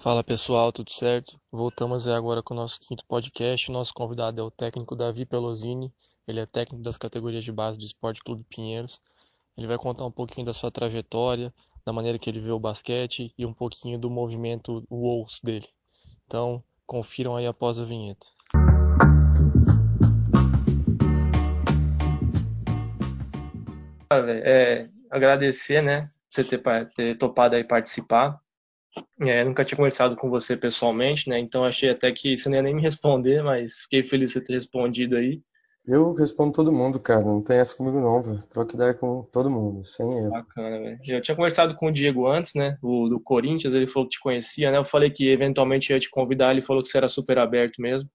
Fala pessoal, tudo certo? Voltamos agora com o nosso quinto podcast. O nosso convidado é o técnico Davi Pelosini. Ele é técnico das categorias de base do Esporte Clube Pinheiros. Ele vai contar um pouquinho da sua trajetória, da maneira que ele vê o basquete e um pouquinho do movimento Wolves dele. Então, confiram aí após a vinheta. É, agradecer, né, você ter, ter topado aí participar. É, nunca tinha conversado com você pessoalmente, né? Então achei até que você não ia nem me responder, mas fiquei feliz de ter respondido aí. Eu respondo todo mundo, cara. Não tem essa comigo não, velho. Troca ideia com todo mundo, sem erro. Bacana, velho. Eu tinha conversado com o Diego antes, né? O do Corinthians, ele falou que te conhecia, né? Eu falei que eventualmente ia te convidar, ele falou que você era super aberto mesmo.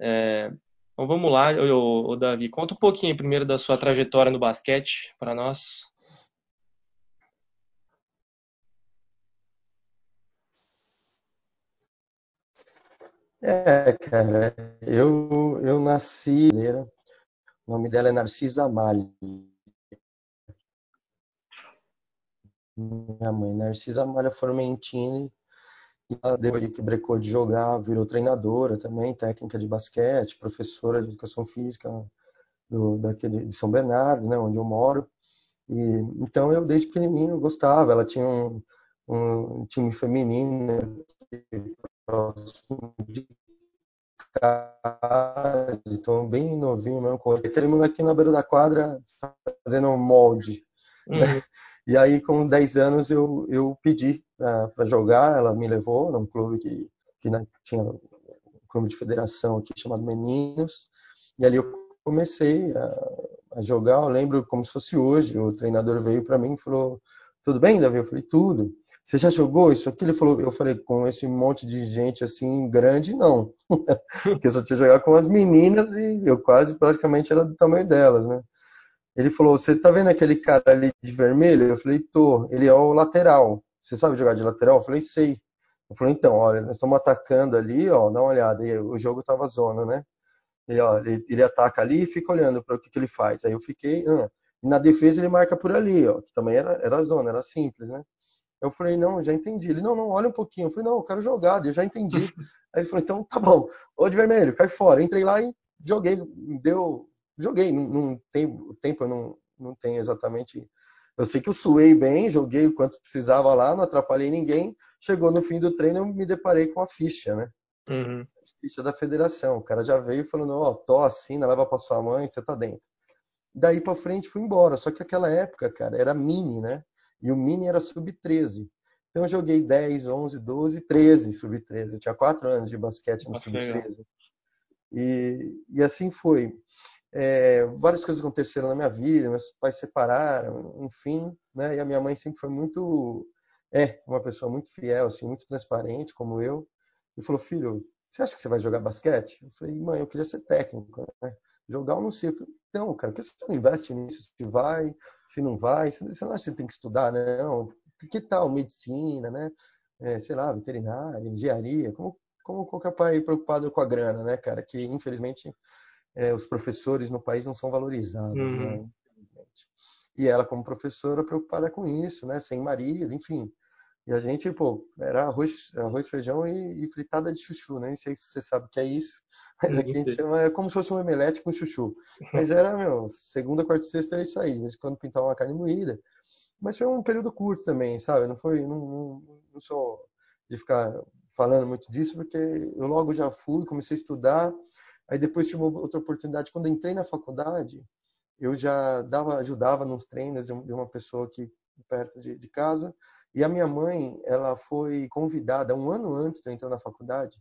É... Então vamos lá, ô, ô, Davi. Conta um pouquinho primeiro da sua trajetória no basquete para nós. É, cara, eu, eu nasci, o nome dela é Narcisa Amália. Minha mãe, Narcisa Amália Formentini, depois que brecou de jogar, virou treinadora também, técnica de basquete, professora de educação física do, daquele, de São Bernardo, né, onde eu moro. E, então eu desde pequenininho gostava, ela tinha um, um time feminino próximo de casa, então bem novinho mesmo, com aquele moleque na beira da quadra fazendo um molde. Né? Uhum. E aí, com 10 anos, eu, eu pedi para jogar, ela me levou num clube que, que tinha um clube de federação aqui chamado Meninos, e ali eu comecei a, a jogar, eu lembro como se fosse hoje, o treinador veio para mim e falou, tudo bem, Davi? Eu falei, tudo você já jogou isso aqui? Ele falou, eu falei, com esse monte de gente assim, grande, não. Porque eu só tinha jogado com as meninas e eu quase praticamente era do tamanho delas, né? Ele falou, você tá vendo aquele cara ali de vermelho? Eu falei, tô. Ele é o lateral. Você sabe jogar de lateral? Eu falei, sei. Eu falei, então, olha, nós estamos atacando ali, ó, dá uma olhada. E o jogo tava zona, né? Ele, ó, ele, ele ataca ali e fica olhando para o que, que ele faz. Aí eu fiquei, ah. Na defesa ele marca por ali, ó, que também era, era zona, era simples, né? Eu falei, não, já entendi. Ele, não, não, olha um pouquinho. Eu falei, não, eu quero jogar, eu já entendi. Aí ele falou, então tá bom, ô de vermelho, cai fora. Entrei lá e joguei, deu, joguei. Não, não tem, o tempo eu não, não tenho exatamente. Eu sei que eu suei bem, joguei o quanto precisava lá, não atrapalhei ninguém. Chegou no fim do treino, eu me deparei com a ficha, né? Uhum. Ficha da federação. O cara já veio falando, ó, oh, tô assina, leva pra sua mãe, você tá dentro. Daí pra frente fui embora. Só que aquela época, cara, era mini, né? E o mini era sub-13. Então eu joguei 10, 11, 12, 13 sub-13. Eu tinha 4 anos de basquete no sub-13. E, e assim foi. É, várias coisas aconteceram na minha vida, meus pais se separaram, enfim, né? E a minha mãe sempre foi muito, é, uma pessoa muito fiel, assim, muito transparente, como eu. E falou, filho, você acha que você vai jogar basquete? Eu falei, mãe, eu queria ser técnico, né? Jogar eu não sei. Eu falei, então, cara, por que você não investe nisso? Se vai, se não vai, você não acha que você tem que estudar, não? Que tal medicina, né? É, sei lá, veterinária, engenharia, como, como qualquer pai preocupado com a grana, né, cara? Que infelizmente é, os professores no país não são valorizados, né, uhum. né? E ela, como professora, preocupada com isso, né? Sem marido, enfim. E a gente, pô, era arroz, arroz feijão e, e fritada de chuchu, né? Não sei se você sabe o que é isso. Mas aqui a gente chama, é como se fosse um emelete com chuchu. Mas era, meu, segunda, quarta e sexta era isso aí. Em quando pintava uma carne moída. Mas foi um período curto também, sabe? Não foi, não, não, não sou de ficar falando muito disso, porque eu logo já fui, comecei a estudar. Aí depois tive outra oportunidade. Quando entrei na faculdade, eu já dava, ajudava nos treinos de uma pessoa aqui perto de, de casa. E a minha mãe, ela foi convidada um ano antes de eu entrar na faculdade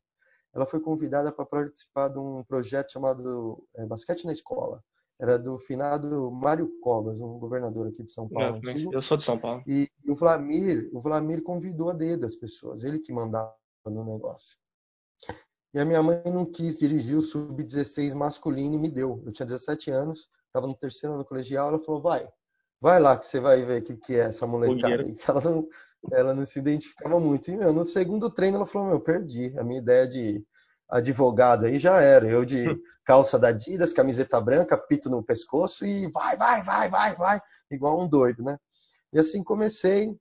ela foi convidada para participar de um projeto chamado é, Basquete na Escola. Era do finado Mário Covas, um governador aqui de São Paulo. Eu, eu sou de São Paulo. E, o Vlamir, o Vlamir convidou a dedo das pessoas, ele que mandava no negócio. E a minha mãe não quis dirigir o sub-16 masculino e me deu. Eu tinha 17 anos, estava no terceiro ano colegial, ela falou: "Vai, vai lá que você vai ver o que, que é essa molecada". Ela não, ela não se identificava muito. E, meu, no segundo treino ela falou, meu, perdi. A minha ideia de advogado aí já era. Eu de calça da Adidas, camiseta branca, pito no pescoço e vai, vai, vai, vai, vai, igual um doido, né? E assim comecei.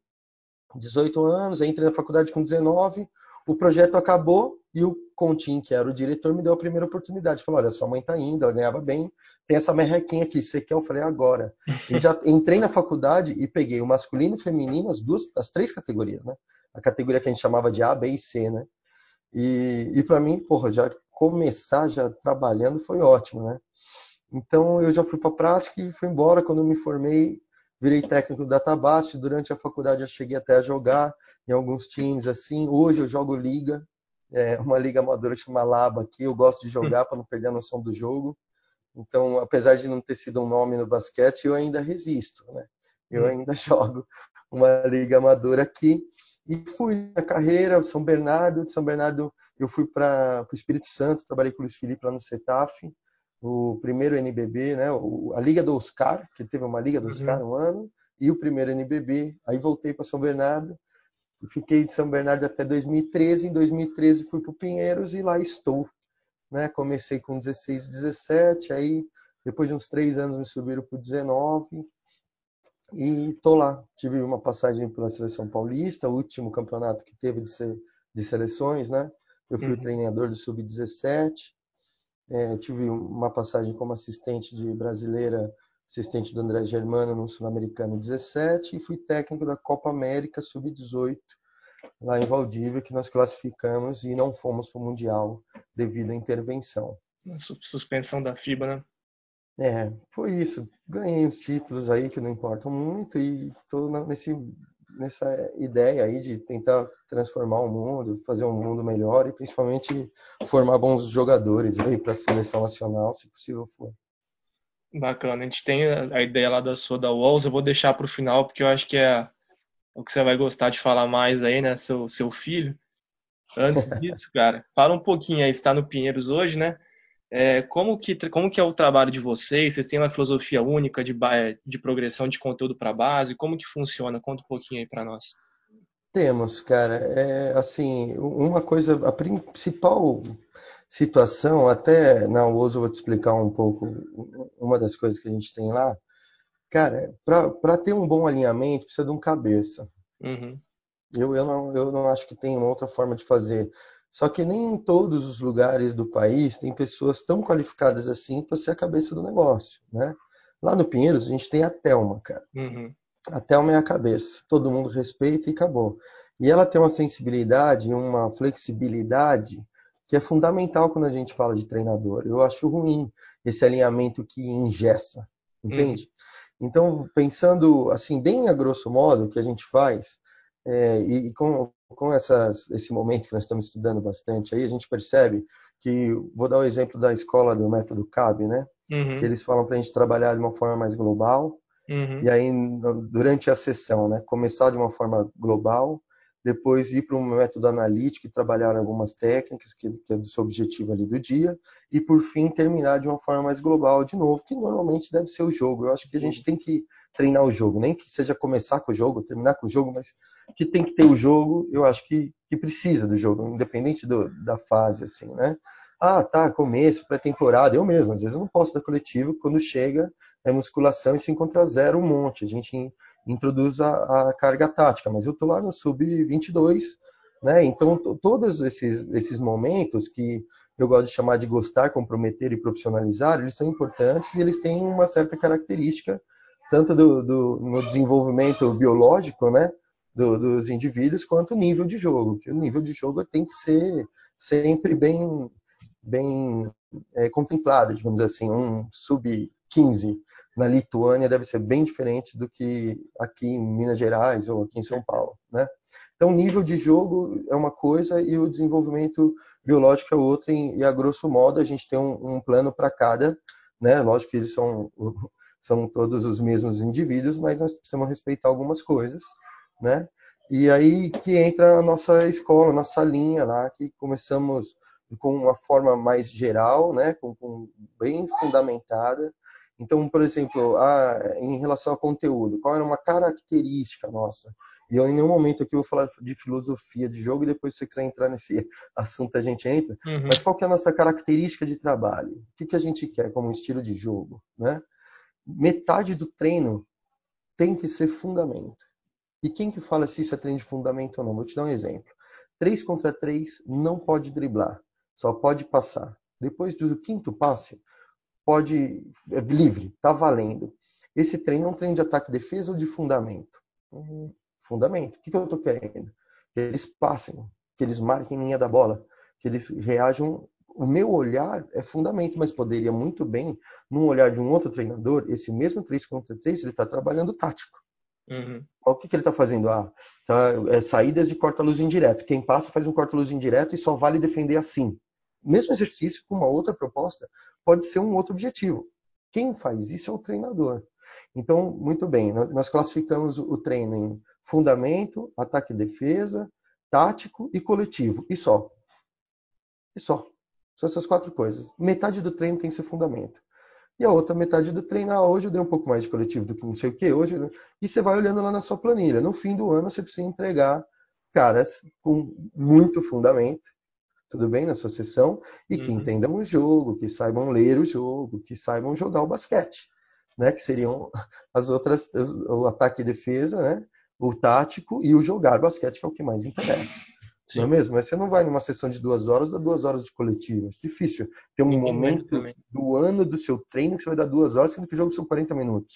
18 anos, entrei na faculdade com 19, o projeto acabou e o Contim, que era o diretor, me deu a primeira oportunidade. Falou: olha, sua mãe tá indo, ela ganhava bem, tem essa merrequinha aqui, você quer? Eu falei: agora. E já entrei na faculdade e peguei o masculino e o feminino, as duas, as três categorias, né? A categoria que a gente chamava de A, B e C, né? E, e para mim, porra, já começar já trabalhando foi ótimo, né? Então eu já fui para a prática e fui embora. Quando eu me formei, virei técnico do database. Durante a faculdade eu cheguei até a jogar em alguns times assim. Hoje eu jogo liga, é uma liga amadora que chama Laba aqui. Eu gosto de jogar para não perder a noção do jogo. Então, apesar de não ter sido um nome no basquete, eu ainda resisto, né? Eu hum. ainda jogo uma liga amadora aqui. E fui na carreira, São Bernardo, de São Bernardo eu fui para o Espírito Santo, trabalhei com o Luiz Felipe lá no CETAF, o primeiro NBB, né, a Liga do Oscar, que teve uma Liga do Oscar uhum. um ano, e o primeiro NBB. Aí voltei para São Bernardo, fiquei de São Bernardo até 2013. Em 2013 fui para o Pinheiros e lá estou. Né? Comecei com 16, 17, aí depois de uns três anos me subiram para 19 e tô lá. Tive uma passagem pela seleção paulista, o último campeonato que teve de, ser, de seleções, né? Eu fui uhum. treinador do sub-17. É, tive uma passagem como assistente de brasileira, assistente do André Germano no Sul-Americano 17 e fui técnico da Copa América sub-18 lá em Valdívia que nós classificamos e não fomos para o mundial devido à intervenção. Suspensão da FIBA, né? É, foi isso. Ganhei os títulos aí que não importam muito e estou nesse nessa ideia aí de tentar transformar o mundo, fazer um mundo melhor e principalmente formar bons jogadores aí para a seleção nacional, se possível for. Bacana. A gente tem a ideia lá da sua da Walls, eu vou deixar para o final porque eu acho que é o que você vai gostar de falar mais aí, né, seu seu filho. Antes disso, cara, fala um pouquinho aí, está no Pinheiros hoje, né? É, como, que, como que é o trabalho de vocês? Vocês têm uma filosofia única de, de progressão de conteúdo para base? Como que funciona? Conta um pouquinho aí para nós. Temos, cara. É, assim, uma coisa, a principal situação, até na UOS eu vou te explicar um pouco uma das coisas que a gente tem lá. Cara, para ter um bom alinhamento precisa de um cabeça. Uhum. Eu, eu, não, eu não acho que tem outra forma de fazer. Só que nem em todos os lugares do país tem pessoas tão qualificadas assim para ser a cabeça do negócio, né? Lá no Pinheiros a gente tem a Telma, cara. Uhum. A Telma é a cabeça, todo mundo respeita e acabou. E ela tem uma sensibilidade e uma flexibilidade que é fundamental quando a gente fala de treinador. Eu acho ruim esse alinhamento que engessa, entende? Uhum. Então, pensando assim, bem a grosso modo, o que a gente faz, é, e, com, com essas, esse momento que nós estamos estudando bastante aí, a gente percebe que, vou dar o exemplo da escola do método CAB, né? Uhum. Que eles falam para a gente trabalhar de uma forma mais global, uhum. e aí durante a sessão, né? Começar de uma forma global, depois ir para um método analítico e trabalhar algumas técnicas, que, que é do seu objetivo ali do dia, e por fim terminar de uma forma mais global de novo, que normalmente deve ser o jogo. Eu acho que a gente tem que treinar o jogo, nem que seja começar com o jogo, terminar com o jogo, mas que tem que ter o jogo, eu acho que, que precisa do jogo, independente do, da fase, assim, né? Ah, tá, começo, pré-temporada, eu mesmo, às vezes eu não posso dar coletivo, quando chega é musculação e se encontra zero um monte, a gente introduz a, a carga tática, mas eu tô lá no sub-22, né? Então, todos esses, esses momentos que eu gosto de chamar de gostar, comprometer e profissionalizar, eles são importantes e eles têm uma certa característica, tanto do, do no desenvolvimento biológico, né? do, dos indivíduos quanto o nível de jogo. Que o nível de jogo tem que ser sempre bem, bem é, contemplado, digamos assim. Um sub-15 na Lituânia deve ser bem diferente do que aqui em Minas Gerais ou aqui em São Paulo, né? Então, nível de jogo é uma coisa e o desenvolvimento biológico é outra, e a grosso modo a gente tem um, um plano para cada, né? Lógico que eles são, são todos os mesmos indivíduos, mas nós precisamos respeitar algumas coisas né? E aí que entra a nossa escola, nossa linha lá, que começamos com uma forma mais geral, né? Com, com bem fundamentada. Então, por exemplo, a, em relação ao conteúdo, qual era uma característica nossa? E eu em nenhum momento aqui vou falar de filosofia de jogo e depois se você quiser entrar nesse assunto a gente entra. Uhum. Mas qual que é a nossa característica de trabalho? O que, que a gente quer como estilo de jogo, né? Metade do treino tem que ser fundamento E quem que fala se isso é treino de fundamento ou não? Vou te dar um exemplo. 3 contra 3 não pode driblar, só pode passar. Depois do quinto passe, pode é livre, tá valendo. Esse treino é um treino de ataque, defesa ou de fundamento? Hum, fundamento. O que, que eu estou querendo? Que eles passem, que eles marquem linha da bola, que eles reajam. O meu olhar é fundamento, mas poderia muito bem, num olhar de um outro treinador, esse mesmo 3 contra 3, ele está trabalhando tático. Uhum. O que, que ele está fazendo? Ah, tá, é, saídas de corta-luz indireto. Quem passa faz um corta-luz indireto e só vale defender assim. Mesmo exercício com uma outra proposta pode ser um outro objetivo. Quem faz isso é o treinador. Então, muito bem, nós classificamos o treino em fundamento, ataque e defesa, tático e coletivo. E só. E só. São essas quatro coisas. Metade do treino tem que ser fundamento. E a outra metade do treino, ah, hoje eu dei um pouco mais de coletivo do que não sei o que, hoje. E você vai olhando lá na sua planilha. No fim do ano, você precisa entregar caras com muito fundamento, tudo bem, na sua sessão, e que uhum. entendam o jogo, que saibam ler o jogo, que saibam jogar o basquete, né? Que seriam as outras, o ataque e defesa, né? O tático e o jogar basquete, que é o que mais interessa. Sim. Não é mesmo? Mas você não vai numa sessão de duas horas, dá duas horas de coletivo. É difícil ter um Ninguém momento do ano do seu treino que você vai dar duas horas, sendo que o jogo são 40 minutos.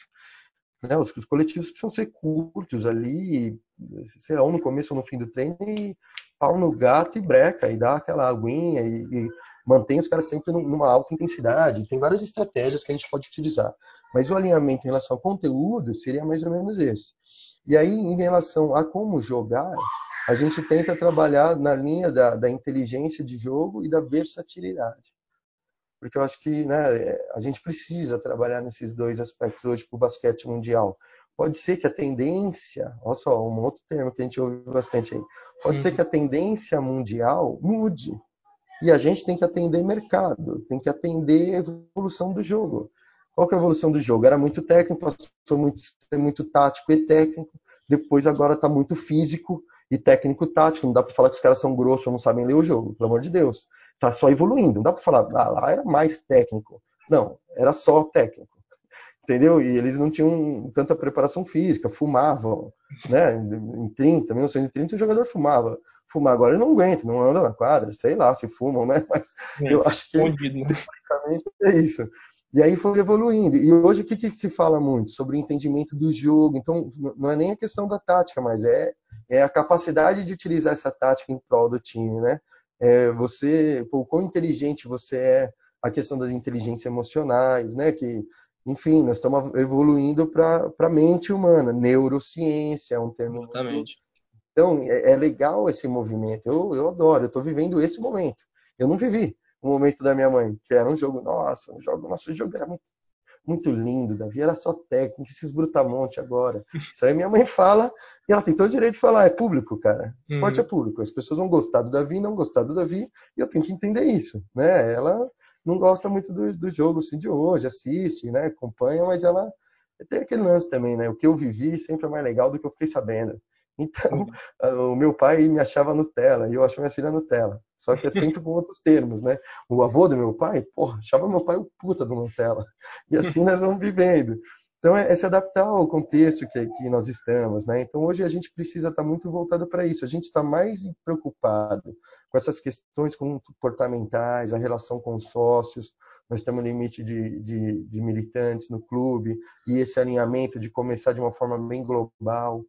Né? Os, os, coletivos precisam ser curtos ali, sei lá, ou no começo ou no fim do treino, e pau no gato e breca, e dá aquela aguinha e, e mantém os caras sempre numa alta intensidade. Tem várias estratégias que a gente pode utilizar. Mas o alinhamento em relação ao conteúdo seria mais ou menos esse. E aí, em relação a como jogar, a gente tenta trabalhar na linha da, da inteligência de jogo e da versatilidade. Porque eu acho que né, a gente precisa trabalhar nesses dois aspectos hoje para o basquete mundial. Pode ser que a tendência, olha só, um outro termo que a gente ouve bastante aí, pode uhum. ser que a tendência mundial mude. E a gente tem que atender mercado, tem que atender a evolução do jogo. Qual que é a evolução do jogo? Era muito técnico, passou muito, muito tático e técnico, depois agora está muito físico e técnico tático. Não dá para falar que os caras são grossos ou não sabem ler o jogo, pelo amor de Deus. Tá só evoluindo. Não dá para falar, ah, lá era mais técnico. Não, era só técnico. Entendeu? E eles não tinham tanta preparação física, fumavam, né? Em 30, 1930 o jogador fumava. Fumar agora ele não aguenta, não anda na quadra, sei lá se fumam, né? Mas é, eu acho que né? é isso. E aí foi evoluindo. E hoje o que, que, se fala muito? Sobre o entendimento do jogo. Então, não é nem a questão da tática, mas é, é a capacidade de utilizar essa tática em prol do time, né? É você, pô, quão inteligente você é, a questão das inteligências emocionais, né? Que, enfim, nós estamos evoluindo para a mente humana. Neurociência é um termo. Exatamente. Muito... Então, é, é, legal esse movimento. Eu, eu adoro, eu estou vivendo esse momento. Eu não vivi o momento da minha mãe, que era um jogo, nossa, um jogo, nosso jogo era muito, muito lindo, Davi, era só técnico, esses brutamonte agora. Isso aí minha mãe fala, e ela tem todo o direito de falar, é público, cara. Esporte uhum. é público. As pessoas vão gostar do Davi, não gostar do Davi, e eu tenho que entender isso, né? Ela não gosta muito do, do jogo assim, de hoje, assiste, né? Acompanha, mas ela tem aquele lance também, né? O que eu vivi sempre é mais legal do que eu fiquei sabendo. Então, o meu pai me achava Nutella e eu achava minha filha Nutella. Só que é sempre com outros termos, né? O avô do meu pai, porra, achava meu pai o puta do Nutella. E assim nós vamos vivendo. Então, é, é se adaptar ao contexto que, que nós estamos, né? Então, hoje a gente precisa estar muito voltado para isso. A gente está mais preocupado com essas questões comportamentais, a relação com os sócios, nós temos um limite de, de, de militantes no clube, e esse alinhamento de começar de uma forma bem global,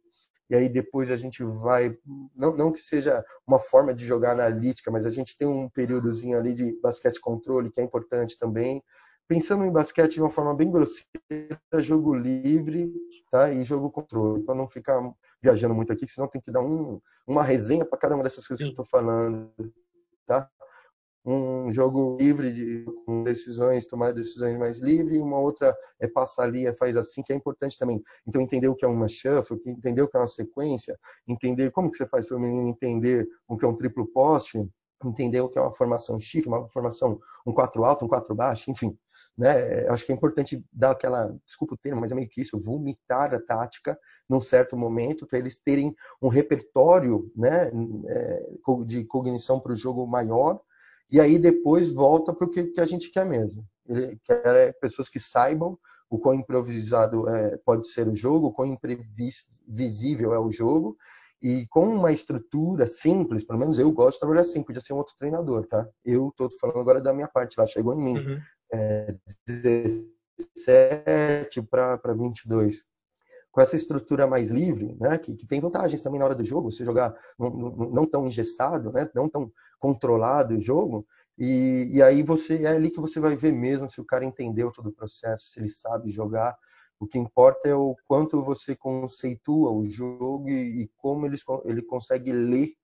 e aí depois a gente vai, não, não que seja uma forma de jogar analítica, mas a gente tem um períodozinho ali de basquete controle que é importante também. Pensando em basquete de uma forma bem grosseira, jogo livre tá? e jogo controle, para não ficar viajando muito aqui, senão tem que dar um, uma resenha para cada uma dessas coisas que eu estou falando. Tá? Um jogo livre de com decisões, tomar decisões mais livre, e uma outra é passar ali, é faz assim, que é importante também. Então entender o que é uma shuffle, entender o que é uma sequência, entender como que você faz para o menino entender o que é um triplo poste, entender o que é uma formação shift, uma formação um 4 alto, um 4 baixo, enfim. Né? Acho que é importante dar aquela, desculpa o termo, mas é meio que isso, vomitar a tática num certo momento para eles terem um repertório né, é, de cognição para o jogo maior e aí depois volta para o que, que a gente quer mesmo. Ele quer pessoas que saibam o quão improvisado é, pode ser o jogo, o quão imprevisível é o jogo, e com uma estrutura simples, pelo menos eu gosto de trabalhar assim, podia ser um outro treinador, tá? Eu estou falando agora da minha parte, lá chegou em mim. Uhum. É, 17 para 22 com essa estrutura mais livre, né, que, que, tem vantagens também na hora do jogo, você jogar não, não, tão engessado, né, não tão controlado o jogo, e, e, aí você é ali que você vai ver mesmo se o cara entendeu todo o processo, se ele sabe jogar. O que importa é o quanto você conceitua o jogo e, e como ele, ele consegue ler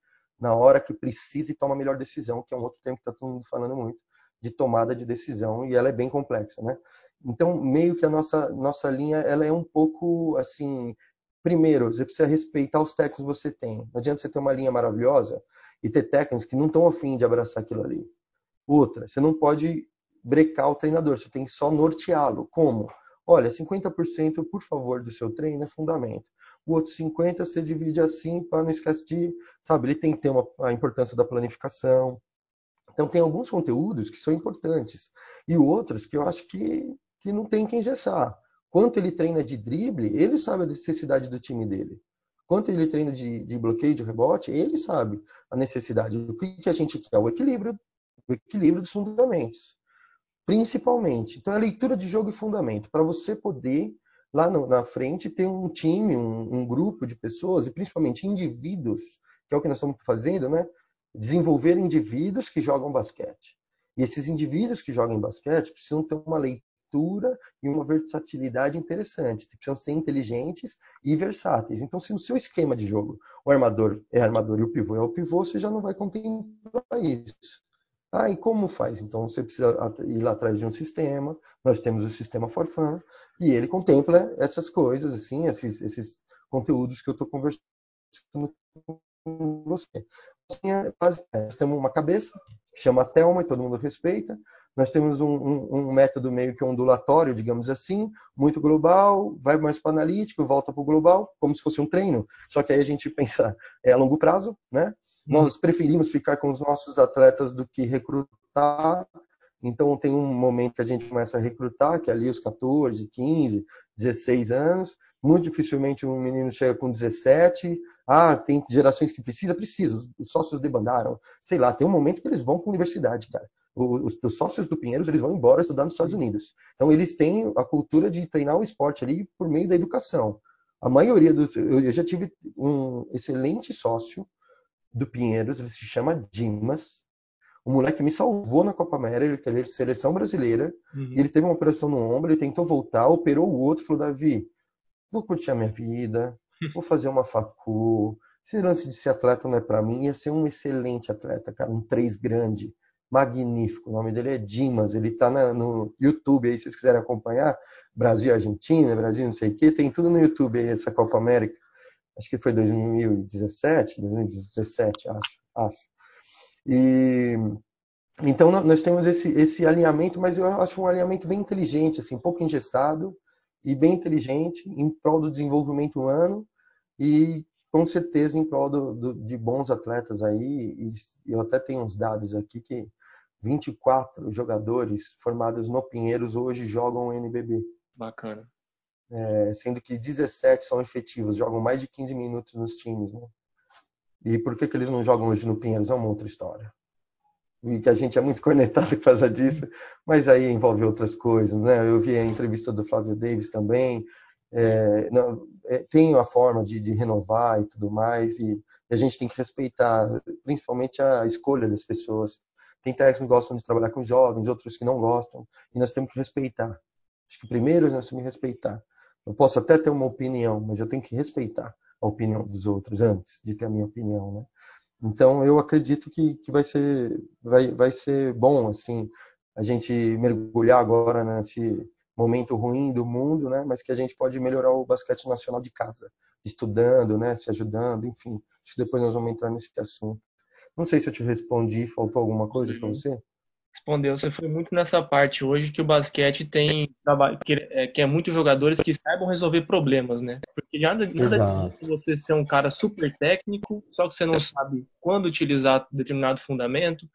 na hora que precisa e toma a melhor decisão, que é um outro termo que está todo mundo falando muito, de tomada de decisão, e ela é bem complexa, né? Então, meio que a nossa, nossa linha, ela é um pouco, assim, primeiro, você precisa respeitar os técnicos que você tem. Não adianta você ter uma linha maravilhosa e ter técnicos que não estão afim de abraçar aquilo ali. Outra, você não pode brecar o treinador, você tem que só norteá-lo. Como? Olha, 50% por favor do seu treino é fundamento. O outro 50% você divide assim para não esquecer de, sabe, ele tem que ter uma, a importância da planificação. Então tem alguns conteúdos que são importantes e outros que eu acho que que não tem que engessar. Quanto ele treina de drible, ele sabe a necessidade do time dele. Quanto ele treina de, de bloqueio, de rebote, ele sabe a necessidade. O que, a gente quer? O equilíbrio, o equilíbrio dos fundamentos. Principalmente. Então, é leitura de jogo e fundamento. Para você poder, lá no, na frente, ter um time, um, um grupo de pessoas, e principalmente indivíduos, que é o que nós estamos fazendo, né? Desenvolver indivíduos que jogam basquete. E esses indivíduos que jogam basquete precisam ter uma leitura leitura e uma versatilidade interessante. Precisam ser inteligentes e versáteis. Então, se no seu esquema de jogo o armador é armador e o pivô é o pivô, você já não vai contemplar isso. Ah, e como faz? Então, você precisa ir lá atrás de um sistema. Nós temos o sistema Forfan e ele contempla essas coisas, assim, esses, esses conteúdos que eu estou conversando com você. Assim, nós temos uma cabeça, chama Thelma e todo mundo respeita. Nós temos um, um, um, método meio que ondulatório, digamos assim, muito global, vai mais para o analítico, volta para o global, como se fosse um treino. Só que aí a gente pensa é a longo prazo, né? Nós preferimos ficar com os nossos atletas do que recrutar. Então tem um momento que a gente começa a recrutar, que é ali os 14, 15, 16 anos. Muito dificilmente um menino chega com 17. Ah, tem gerações que precisa, precisa. Os sócios debandaram. Sei lá, tem um momento que eles vão para a universidade, cara os, os, sócios do Pinheiros eles vão embora estudar nos Estados Unidos. Então eles têm a cultura de treinar o esporte ali por meio da educação. A maioria dos eu já tive um excelente sócio do Pinheiros, ele se chama Dimas. O moleque me salvou na Copa América, ele é seleção brasileira, uhum. ele teve uma operação no ombro, ele tentou voltar, operou o outro, falou: "Davi, vou curtir a minha vida, vou fazer uma facu, esse lance de ser atleta não é para mim, ia ser um excelente atleta, cara, um três grande magnífico. O nome dele é Dimas, ele está no YouTube aí, se vocês quiserem acompanhar. Brasil Argentina, Brasil não sei o que, tem tudo no YouTube aí, essa Copa América. Acho que foi 2017, 2017, acho. acho. E então nós temos esse, esse alinhamento, mas eu acho um alinhamento bem inteligente, assim, pouco engessado e bem inteligente em prol do desenvolvimento humano e com certeza em prol do, do, de bons atletas aí. E eu até tenho uns dados aqui que 24 jogadores formados no Pinheiros hoje jogam o NBB. Bacana. É, sendo que 17 são efetivos, jogam mais de 15 minutos nos times, né? E por que, que eles não jogam hoje no Pinheiros? É uma outra história. E que a gente é muito conectado por causa disso, mas aí envolve outras coisas, né? Eu vi a entrevista do Flávio Davis também, é, não, é, tem a forma de, de, renovar e tudo mais, e, e, a gente tem que respeitar, principalmente a escolha das pessoas. Tem técnicos que gostam de trabalhar com jovens, outros que não gostam, e nós temos que respeitar. Acho que primeiro nós temos que respeitar. Eu posso até ter uma opinião, mas eu tenho que respeitar a opinião dos outros antes de ter a minha opinião, né? Então eu acredito que, que vai ser vai, vai ser bom assim a gente mergulhar agora nesse momento ruim do mundo, né? Mas que a gente pode melhorar o basquete nacional de casa, estudando, né? Se ajudando, enfim. Acho que depois nós vamos entrar nesse assunto. Não sei se eu te respondi, faltou alguma coisa para você? Respondeu, você foi muito nessa parte hoje que o basquete tem que é, que é muitos jogadores que saibam resolver problemas, né? Porque nada, nada de você ser um cara super técnico, só que você não sabe quando utilizar determinado fundamento,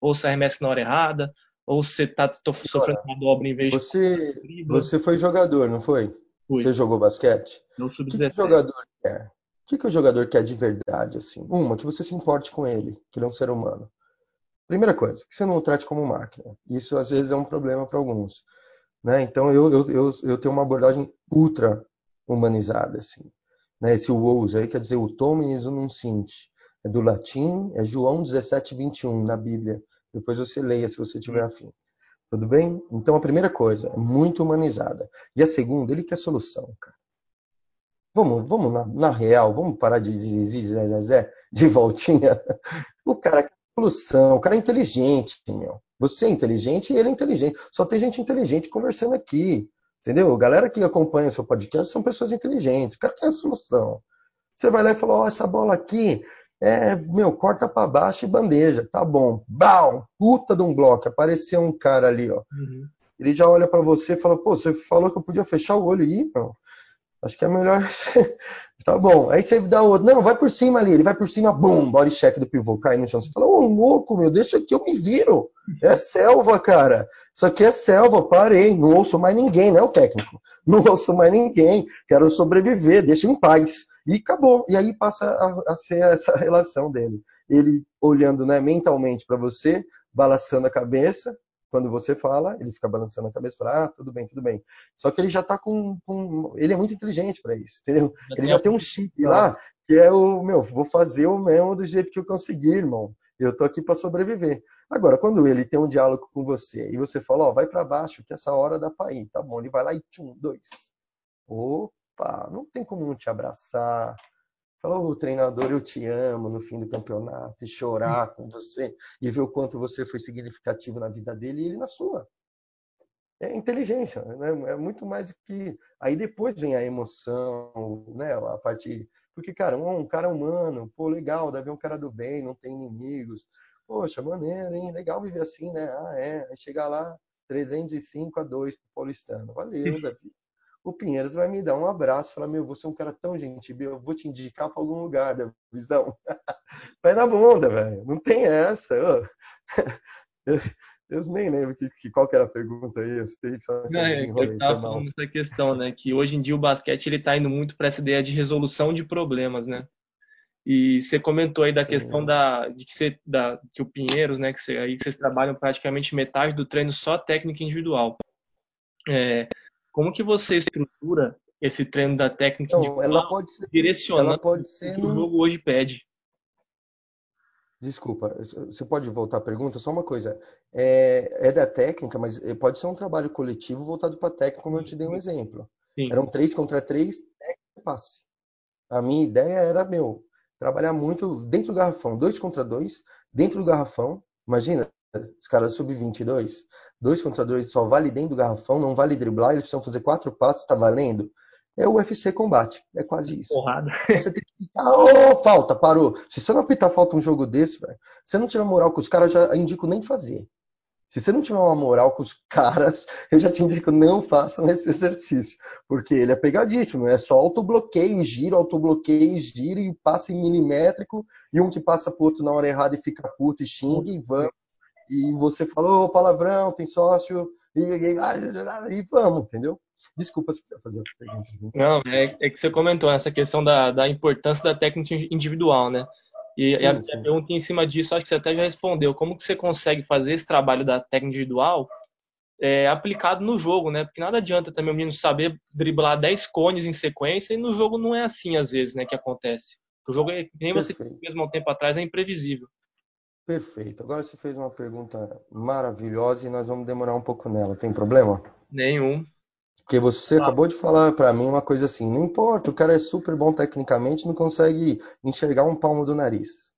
ou se arremessa na hora errada, Ou você tá sofrendo uma dobra em vez você, de. Você foi jogador, não foi? Fui. Você jogou basquete? No sub O que, que o jogador quer? O que, que o jogador quer de verdade, assim? Uma, que você se importe com ele, que ele é um ser humano. Primeira coisa, que você não o trate como máquina. Isso às vezes é um problema para alguns. Né? Então eu, eu, eu, eu, tenho uma abordagem ultra humanizada. Assim. Né? Esse woes aí quer dizer o tominis unum sint. É do latim, é João 17, 21 na Bíblia. Depois você leia se você tiver afim. Tudo bem? Então a primeira coisa, é muito humanizada. E a segunda, ele quer solução, cara. Vamos, vamos na, na real, vamos parar de zé, de voltinha. O cara solução, o cara é inteligente, meu. Você é inteligente e ele é inteligente. Só tem gente inteligente conversando aqui. Entendeu? A galera que acompanha o seu podcast são pessoas inteligentes. O cara quer a solução. Você vai lá e fala, ó, oh, essa bola aqui, é, meu, corta para baixo e bandeja. Tá bom. Bau! Puta de um bloco. Apareceu um cara ali, ó. Uhum. Ele já olha para você e fala, pô, você falou que eu podia fechar o olho aí, não. Acho que é melhor. tá bom. Aí você dá outro. Não, vai por cima ali. Ele vai por cima, bum, body check do pivô, cai no chão. Você fala, ô louco, meu, deixa que eu me viro. É selva, cara. Isso aqui é selva, parei. Não ouço mais ninguém, né, o técnico? Não ouço mais ninguém. Quero sobreviver, deixa em paz. E acabou. E aí passa a, a ser essa relação dele. Ele olhando né, mentalmente para você, balançando a cabeça, quando você fala, ele fica balançando a cabeça e fala, ah, tudo bem, tudo bem. Só que ele já está com, com, Ele é muito inteligente para isso, entendeu? Ele já tem um chip lá que é o, meu, vou fazer o mesmo do jeito que eu conseguir, irmão. Eu tô aqui para sobreviver. Agora, quando ele tem um diálogo com você e você fala, ó, oh, vai para baixo, que essa hora dá para ir, tá bom? Ele vai lá e tchum, dois. Opa, não tem como não te abraçar, Falar, o treinador, eu te amo no fim do campeonato, e chorar com você, e ver o quanto você foi significativo na vida dele e ele na sua. É inteligência, né? é muito mais do que. Aí depois vem a emoção, né? a parte. Porque, cara, um, um cara humano, pô, legal, deve ser um cara do bem, não tem inimigos. Poxa, maneiro, hein? Legal viver assim, né? Ah, é. Aí chegar lá, 305 a 2 pro Paulistano. Valeu, Davi o Pinheiros vai me dar um abraço, falar, meu, você é um cara tão gentil, eu vou te indicar para algum lugar da visão. vai na bunda, velho. Não tem essa. Eu, eu nem lembro que, que, qual que era a pergunta aí. Eu sei que só Não, é, eu tava falando essa questão, né? Que hoje em dia o basquete ele tá indo muito para essa ideia de resolução de problemas, né? E você comentou aí da Sim. questão da, de que, você, da, que o Pinheiros, né? Que você, aí vocês trabalham praticamente metade do treino só técnica individual. É, como que você estrutura esse treino da técnica então, ela pode ser, direcionando ela pode ser o que o jogo hoje pede? Desculpa, você pode voltar à pergunta? Só uma coisa. É, é da técnica, mas pode ser um trabalho coletivo voltado para a técnica, como eu te dei um exemplo. Sim. Eram três contra três, técnica e passe. A minha ideia era, meu, trabalhar muito dentro do garrafão, dois contra dois, dentro do garrafão. Imagina, os caras sub-22, dois contra dois só vale dentro do garrafão, não vale driblar, eles precisam fazer quatro passos, tá valendo? É o UFC combate, é quase isso. Porrada. Você tem que oh, falta, parou. Se você não apitar falta um jogo desse, velho, você não tiver moral com os caras, eu já indico nem fazer. Se você não tiver uma moral com os caras, eu já te indico, não façam esse exercício. Porque ele é pegadíssimo, é só autobloqueio, giro, autobloqueio, giro e passa em milimétrico, e um que passa pro outro na hora errada e fica puto e xinga e vamos e você falou palavrão, tem sócio, e, e, e, vamos, entendeu? Desculpa se quiser fazer pergunta. Não, é, é, que você comentou essa questão da, da importância da técnica individual, né? E, sim, e a, sim. pergunta em cima disso, acho que você até já respondeu. Como que você consegue fazer esse trabalho da técnica individual é, aplicado no jogo, né? Porque nada adianta também o menino saber driblar 10 cones em sequência e no jogo não é assim às vezes, né, que acontece. O jogo, é, nem você mesmo há um tempo atrás, é imprevisível. Perfeito. Agora você fez uma pergunta maravilhosa e nós vamos demorar um pouco nela. Tem problema? Nenhum. Porque você ah. acabou de falar para mim uma coisa assim: não importa, o cara é super bom tecnicamente, não consegue enxergar um palmo do nariz.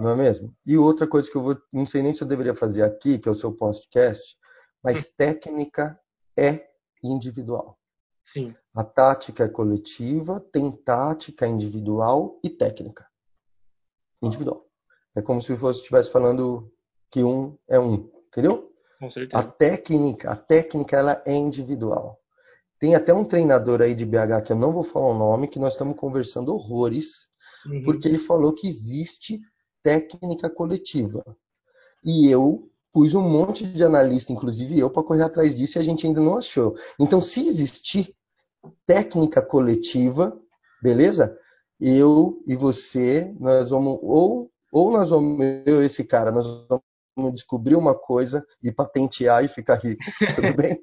Não é mesmo? E outra coisa que eu vou, não sei nem se eu deveria fazer aqui, que é o seu podcast, mas hum. técnica é individual. Sim. A tática é coletiva, tem tática individual e técnica. Individual. É como se você estivesse falando que um é um, entendeu? Com certeza. A técnica, a técnica ela é individual. Tem até um treinador aí de BH que eu não vou falar o nome, que nós estamos conversando horrores, uhum. porque ele falou que existe técnica coletiva. E eu pus um monte de analista, inclusive eu, para correr atrás disso e a gente ainda não achou. Então, se existir técnica coletiva, beleza? Eu e você, nós vamos ou ou nós vamos eu esse cara, nós vamos descobrir uma coisa e patentear e ficar rico, tudo bem?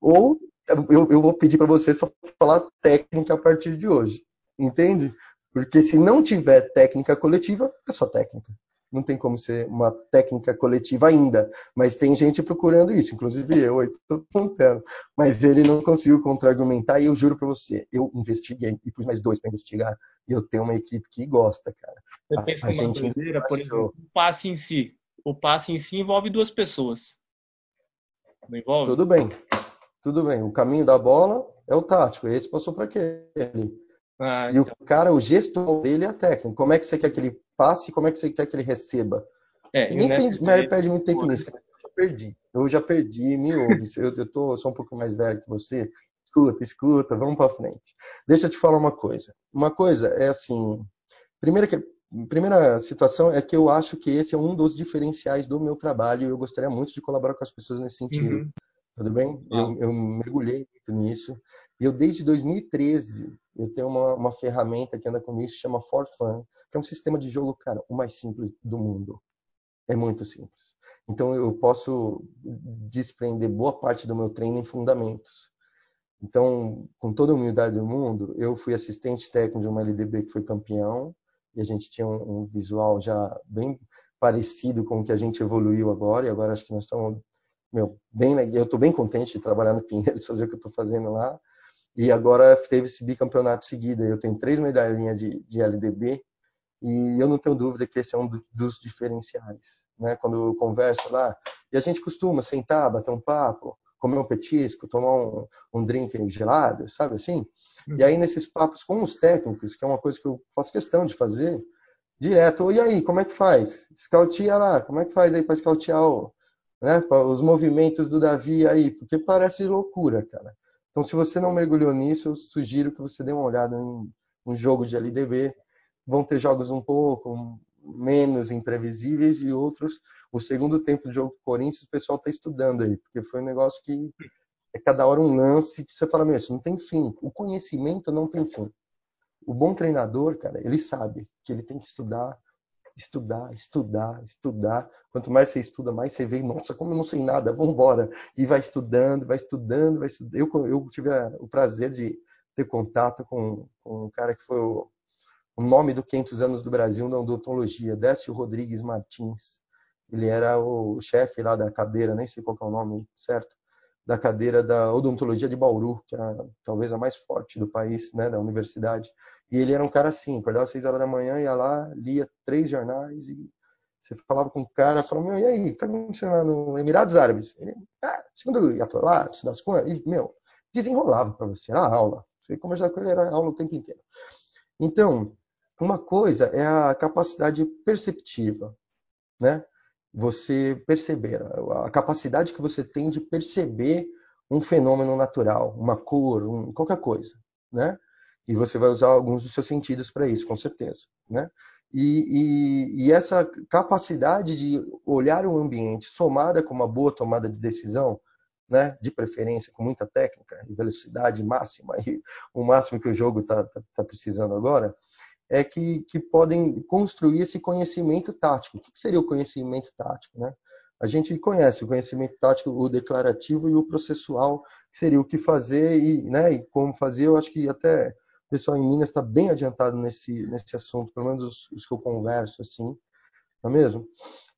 ou eu, eu vou pedir para você só falar técnica a partir de hoje, entende? Porque se não tiver técnica coletiva, é só técnica não tem como ser uma técnica coletiva ainda, mas tem gente procurando isso, inclusive eu, estou contando. Mas ele não conseguiu contra-argumentar e eu juro para você, eu investiguei e pus mais dois para investigar e eu tenho uma equipe que gosta, cara. Você pensa a, a gente por exemplo, o passe em si. O passe em si envolve duas pessoas. Não envolve? Tudo bem. Tudo bem. O caminho da bola é o tático. Esse passou para aquele. Ah, e então. o cara, o gesto dele é a técnica. Como é que você quer que ele passe e como é que você quer que ele receba? É, Nem tem, perde, perde muito tempo nisso. Eu já perdi. Eu já perdi, me ouve. eu, eu tô, sou um pouco mais velho que você. Escuta, escuta, vamos para frente. Deixa eu te falar uma coisa. Uma coisa é assim. Primeira, que, primeira situação é que eu acho que esse é um dos diferenciais do meu trabalho e eu gostaria muito de colaborar com as pessoas nesse sentido. Uhum. Tudo bem? Ah. Eu, eu mergulhei muito nisso. Eu, desde 2013, eu tenho uma, uma ferramenta que anda comigo se chama For Fun, que é um sistema de jogo, cara, o mais simples do mundo. É muito simples. Então, eu posso desprender boa parte do meu treino em fundamentos. Então, com toda a humildade do mundo, eu fui assistente técnico de uma LDB que foi campeão, e a gente tinha um, um visual já bem parecido com o que a gente evoluiu agora, e agora acho que nós estamos meu, bem, eu estou bem contente de trabalhar no Pinheiros, fazer o que eu estou fazendo lá. E agora teve esse bicampeonato seguido. Eu tenho três medalhinhas de, de LDB e eu não tenho dúvida que esse é um do, dos diferenciais. Né? Quando eu converso lá, e a gente costuma sentar, bater um papo, comer um petisco, tomar um, um drink gelado, sabe assim? E aí nesses papos com os técnicos, que é uma coisa que eu faço questão de fazer, direto, e aí, como é que faz? Scoutia lá, como é que faz aí para scoutear o, né, os movimentos do Davi aí, porque parece loucura, cara. Então, se você não mergulhou nisso, eu sugiro que você dê uma olhada em um jogo de LDB. Vão ter jogos um pouco menos imprevisíveis e outros. O segundo tempo do jogo do Corinthians, o pessoal está estudando aí, porque foi um negócio que é cada hora um lance que você fala, meu, isso não tem fim. O conhecimento não tem fim. O bom treinador, cara, ele sabe que ele tem que estudar estudar, estudar, estudar. Quanto mais você estuda, mais você vê, nossa, como eu não sei nada, vamos embora. E vai estudando, vai estudando, vai estudando. Eu, eu tive o prazer de ter contato com, com um cara que foi o, o nome do 500 anos do Brasil na odontologia, Décio Rodrigues Martins. Ele era o chefe lá da cadeira, nem sei qual é o nome certo, da cadeira da odontologia de Bauru, que é talvez a mais forte do país, né, da universidade. E ele era um cara assim, acordava às seis horas da manhã, ia lá, lia três jornais e você falava com o cara, falava, meu, e aí, o que tá acontecendo no Emirados Árabes? Ele, ah, segundo Yatolá, se das contas, e, meu, desenrolava para você, era aula. Você conversar com ele, era aula o tempo inteiro. Então, uma coisa é a capacidade perceptiva, né? Você perceber, a capacidade que você tem de perceber um fenômeno natural, uma cor, um, qualquer coisa, né? E você vai usar alguns dos seus sentidos para isso, com certeza. Né? E, e, e, essa capacidade de olhar o ambiente somada com uma boa tomada de decisão, né, de preferência com muita técnica velocidade máxima, e o máximo que o jogo está tá, tá precisando agora, é que, que podem construir esse conhecimento tático. O que seria o conhecimento tático? Né? A gente conhece o conhecimento tático, o declarativo e o processual, que seria o que fazer e, né, e como fazer. Eu acho que até pessoal em Minas está bem adiantado nesse, nesse assunto, pelo menos os, os que eu converso, assim, não é mesmo?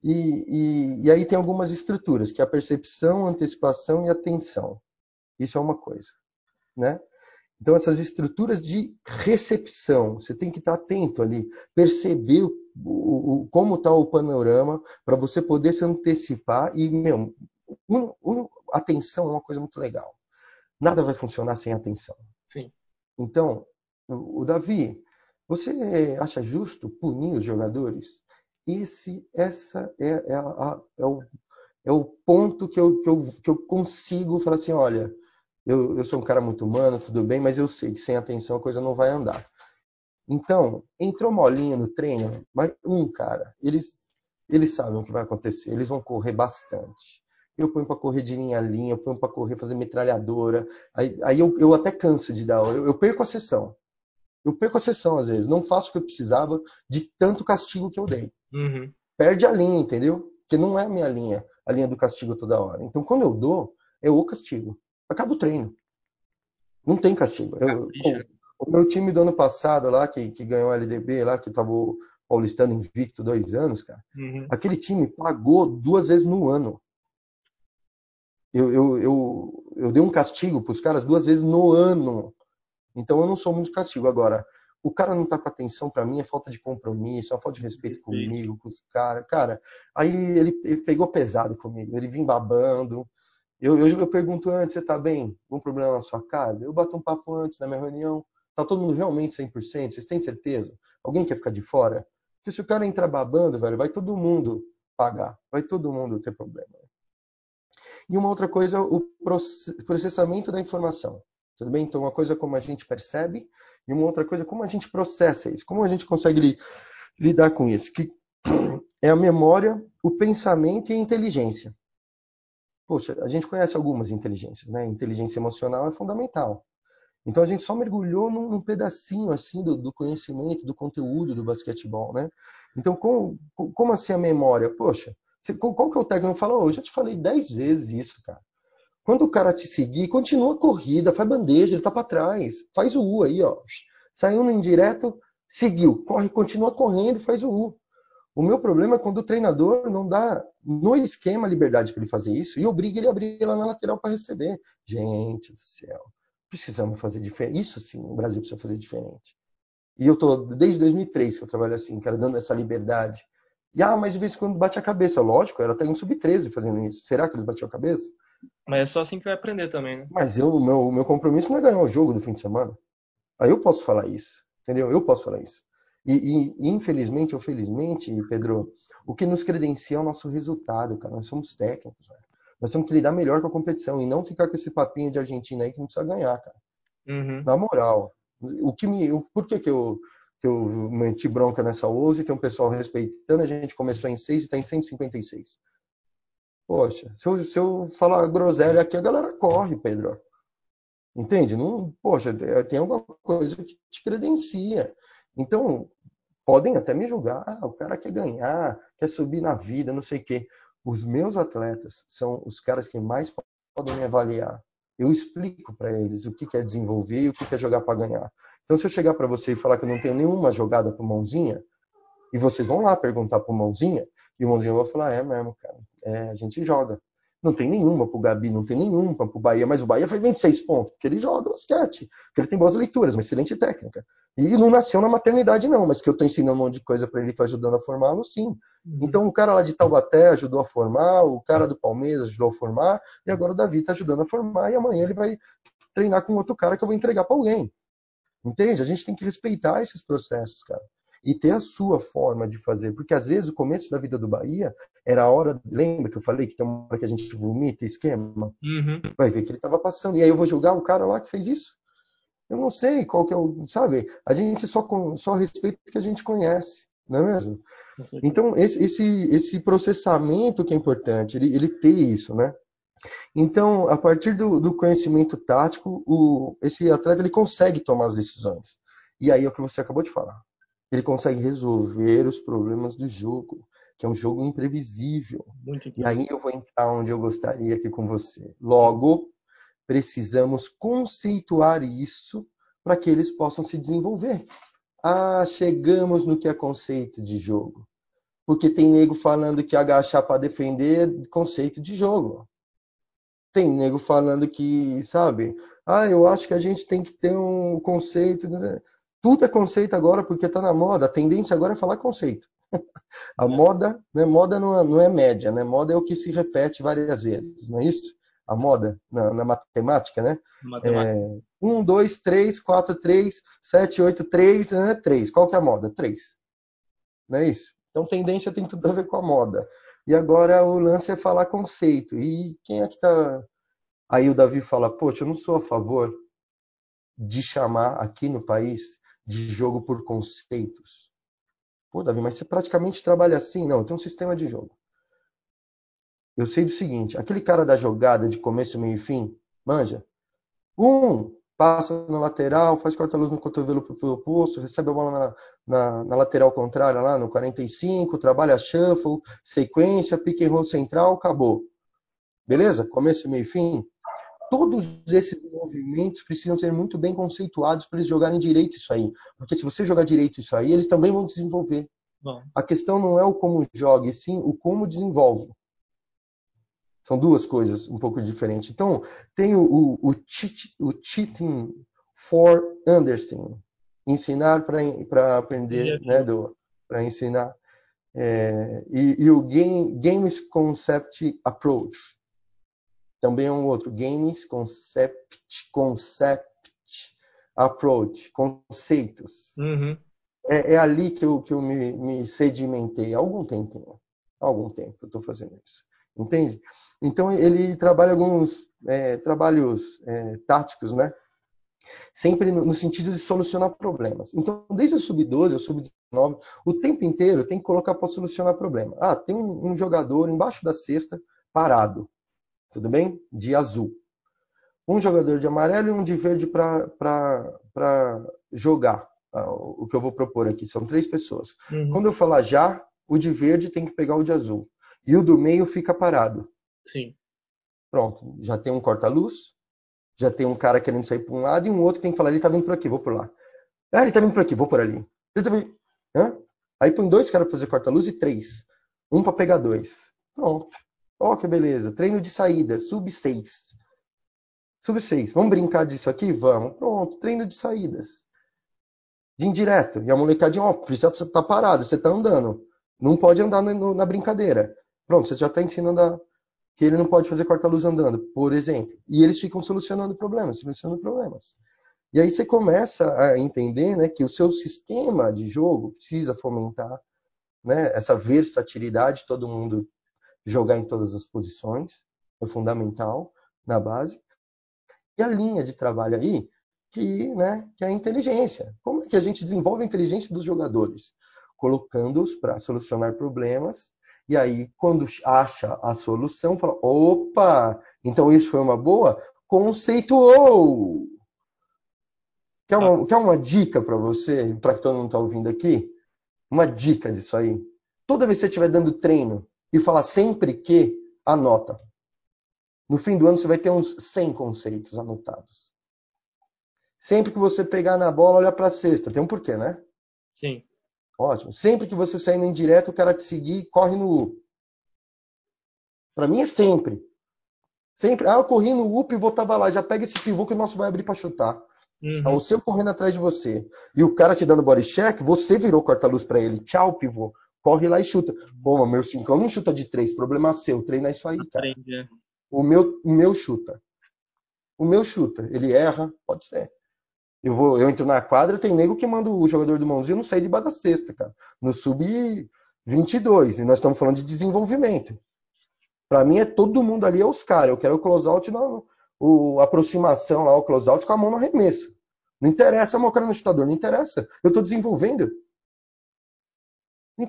E, e, e, aí tem algumas estruturas, que é a percepção, antecipação e atenção. Isso é uma coisa, né? Então, essas estruturas de recepção, você tem que estar atento ali, perceber o, o, como está o panorama, para você poder se antecipar. E, meu, um, um, atenção é uma coisa muito legal. Nada vai funcionar sem atenção. Sim. Então, o Davi, você acha justo punir os jogadores? Esse, essa é, é, a, é, o, é o ponto que eu, que, eu, que eu consigo falar assim, olha, eu, eu sou um cara muito humano, tudo bem, mas eu sei que sem atenção a coisa não vai andar. Então, entrou molinha no treino, mas um cara, eles Eles sabem o que vai acontecer, eles vão correr bastante. Eu ponho para correr de linha a linha, eu ponho para correr fazer metralhadora. Aí, aí eu, eu, até canso de dar, eu, eu perco a sessão. Eu perco a sessão às vezes, não faço o que eu precisava de tanto castigo que eu dei. Uhum. Perde a linha, entendeu? Porque não é a minha linha, a linha do castigo toda hora. Então quando eu dou, é o castigo. Acaba o treino. Não tem castigo. Eu, o meu time do ano passado lá, que, que ganhou o LDB lá, que tava o Paulistano invicto dois anos, cara. Uhum. Aquele time pagou duas vezes no ano. Eu, eu, eu, eu dei um castigo para os caras duas vezes no ano. Então eu não sou muito castigo. Agora, o cara não tá com atenção para mim, é falta de compromisso, é falta de respeito, respeito. comigo, com os caras. Cara, aí ele, ele, pegou pesado comigo, ele vinha babando. Eu, eu, eu pergunto antes, você tá bem? Algum problema na sua casa? Eu bato um papo antes na minha reunião. Tá todo mundo realmente 100%? Vocês têm certeza? Alguém quer ficar de fora? Porque se o cara entrar babando, velho, vai todo mundo pagar. Vai todo mundo ter problema. E uma outra coisa, o processamento da informação. Tudo bem? Então, uma coisa como a gente percebe e uma outra coisa como a gente processa isso. Como a gente consegue lidar com isso? Que é a memória, o pensamento e a inteligência. Poxa, a gente conhece algumas inteligências, né? Inteligência emocional é fundamental. Então a gente só mergulhou num, num pedacinho assim do, do, conhecimento, do conteúdo do basquetebol, né? Então como, como assim a memória? Poxa, qual que é o técnico? Falou, oh, eu já te falei dez vezes isso, cara. Quando o cara te seguir, continua a corrida, faz bandeja, ele tá para trás. Faz o U aí, ó. Saiu no indireto, seguiu, corre, continua correndo e faz o U. O meu problema é quando o treinador não dá no esquema liberdade para ele fazer isso e obriga ele a abrir lá na lateral para receber. Gente do céu, precisamos fazer diferente. Isso sim, o Brasil precisa fazer diferente. E eu tô desde 2003 que eu trabalho assim, cara, dando essa liberdade. E ah, mas de vez em quando bate a cabeça. Lógico, era até um sub-13 fazendo isso. Será que eles batiam a cabeça? Mas é só assim que vai aprender também, né? Mas eu, o meu, meu compromisso não é ganhar o jogo do fim de semana. Aí eu posso falar isso, entendeu? Eu posso falar isso. E, e, infelizmente ou felizmente, Pedro, o que nos credencia é o nosso resultado, cara. Nós somos técnicos, velho. Nós temos que lidar melhor com a competição e não ficar com esse papinho de Argentina aí que não precisa ganhar, cara. Uhum. Na moral. O que me, o, por que, que eu que eu meti bronca nessa OUSE, tem um pessoal respeitando, a gente começou em 6 e está em 156. Poxa, se eu, se eu falar groselha aqui, a galera corre, Pedro. Entende? Não, poxa, tem alguma coisa que te credencia. Então, podem até me julgar. Ah, o cara quer ganhar, quer subir na vida, não sei o quê. Os meus atletas são os caras que mais podem me avaliar. Eu explico para eles o que é desenvolver e o que é jogar para ganhar. Então, se eu chegar para você e falar que eu não tenho nenhuma jogada para mãozinha, e vocês vão lá perguntar para mãozinha, e o mãozinha vai falar: é mesmo, cara, é, a gente joga. Não tem nenhuma para o Gabi, não tem nenhuma para o Bahia, mas o Bahia faz 26 pontos, porque ele joga basquete, porque ele tem boas leituras, uma excelente técnica. E não nasceu na maternidade, não, mas que eu estou ensinando um monte de coisa para ele, estou ajudando a formá-lo, sim. Uhum. Então o cara lá de Taubaté ajudou a formar, o cara do Palmeiras ajudou a formar, e agora o Davi está ajudando a formar, e amanhã ele vai treinar com outro cara que eu vou entregar para alguém. Entende? A gente tem que respeitar esses processos, cara. E ter a sua forma de fazer. Porque às vezes o começo da vida do Bahia era a hora. Lembra que eu falei que tem uma hora que a gente vomita esquema? Uhum. Vai ver que ele estava passando. E aí eu vou julgar o cara lá que fez isso? Eu não sei qual que é o. Sabe? A gente só, só respeita o que a gente conhece. Não é mesmo? Então, esse, esse, esse processamento que é importante, ele, ele ter isso, né? Então, a partir do, do conhecimento tático, o, esse atleta ele consegue tomar as decisões. E aí é o que você acabou de falar. Ele consegue resolver os problemas do jogo, que é um jogo imprevisível. e aí eu vou entrar onde eu gostaria aqui com você. Logo, precisamos conceituar isso para que eles possam se desenvolver. Ah, chegamos no que é conceito de jogo. Porque tem nego falando que agachar para defender é conceito de jogo. Tem nego falando que, sabe? Ah, eu acho que a gente tem que ter um conceito. Tudo é conceito agora porque está na moda. A tendência agora é falar conceito. A moda, né? Moda não é, não é média, né? Moda é o que se repete várias vezes, não é isso? A moda na, na matemática, né? Matemática. É, 1, 2, 3, 4, 3, 7, 8, 3, 3. Qual que é a moda? 3. Não é isso? Então, tendência tem tudo a ver com a moda. E agora o lance é falar conceito. E quem é que tá. Aí o Davi fala: Poxa, eu não sou a favor de chamar aqui no país de jogo por conceitos. Pô, Davi, mas você praticamente trabalha assim? Não, tenho um sistema de jogo. Eu sei do seguinte, aquele cara da jogada de começo, meio e fim, manja. Um, passa na lateral, faz corta-luz no cotovelo pro oposto, recebe a bola na, na, na, lateral contrária lá no 45, trabalha shuffle, sequência, pick and roll central, acabou. Beleza? Começo, meio e fim. Todos esses movimentos precisam ser muito bem conceituados para eles jogarem direito isso aí. Porque se você jogar direito isso aí, eles também vão desenvolver. Bom. A questão não é o como joga, e sim o como desenvolve. São duas coisas um pouco diferentes. Então, tem o, o, o, o cheating for understanding. Ensinar para aprender, né, para ensinar. É, e, e, o game, Games Concept Approach. Também é um outro. Games Concept, Concept Approach. Conceitos. Uhum. É, é, ali que eu, que eu me, me sedimentei há algum tempo. Há algum tempo que eu estou fazendo isso. Entende? Então ele trabalha alguns é, trabalhos é, táticos, né? Sempre no, no, sentido de solucionar problemas. Então, desde o sub-12 ao sub-19, o tempo inteiro tem que colocar para solucionar problema. Ah, tem um, um, jogador embaixo da cesta parado, tudo bem? De azul. Um jogador de amarelo e um de verde para jogar. Ah, o que eu vou propor aqui são três pessoas. Uhum. Quando eu falar já, o de verde tem que pegar o de azul. E o do meio fica parado. Sim. Pronto, já tem um corta-luz, já tem um cara querendo sair para um lado e um outro que tem que falar, ele tá vindo por aqui, vou por lá. Ah, ele tá vindo por aqui, vou por ali. Ele tá vindo... Hã? Aí põe dois caras para fazer corta-luz e três. Um para pegar dois. Pronto. Ó, oh, que beleza. Treino de saída, sub 6. Sub 6. Vamos brincar disso aqui? Vamos. Pronto, treino de saídas. De indireto. E a molecadinha, ó, oh, precisa estar tá parado, você tá andando. Não pode andar na brincadeira. Pronto, você já está ensinando a, que ele não pode fazer corta-luz andando, por exemplo. E eles ficam solucionando problemas, solucionando problemas. E aí você começa a entender né, que o seu sistema de jogo precisa fomentar né, essa versatilidade, todo mundo jogar em todas as posições, é fundamental na base. E a linha de trabalho aí, que, né, que é a inteligência. Como é que a gente desenvolve a inteligência dos jogadores? Colocando-os para solucionar problemas e aí, quando acha a solução, fala: opa, então isso foi uma boa? Conceituou! Quer uma, quer uma dica para você, para que todo mundo está ouvindo aqui? Uma dica disso aí. Toda vez que você estiver dando treino e falar sempre que, anota. No fim do ano você vai ter uns 100 conceitos anotados. Sempre que você pegar na bola, olha para a cesta. Tem um porquê, né? Sim. Ótimo. Sempre que você sair no indireto, o cara te seguir, corre no U. Para mim é sempre. Sempre. Ah, eu corri no U, pivô tava lá. Já pega esse pivô que o nosso vai abrir para chutar. Uhum. Tá o seu correndo atrás de você. E o cara te dando body check, você virou corta-luz para ele. Tchau, pivô. Corre lá e chuta. Pô, meu cincão não chuta de três. Problema seu. Treina isso aí, cara. Aprende, é. O meu, o meu chuta. O meu chuta. Ele erra, pode ser. Eu, vou, eu entro na quadra, tem nego que manda o jogador do mãozinho não sair debaixo da cesta, cara. No sub-22. E nós estamos falando de desenvolvimento. Para mim, é todo mundo ali é os caras. Eu quero o close-out na o, aproximação lá, o close-out com a mão no arremesso. Não interessa a cara no chutador, não interessa. Eu estou desenvolvendo.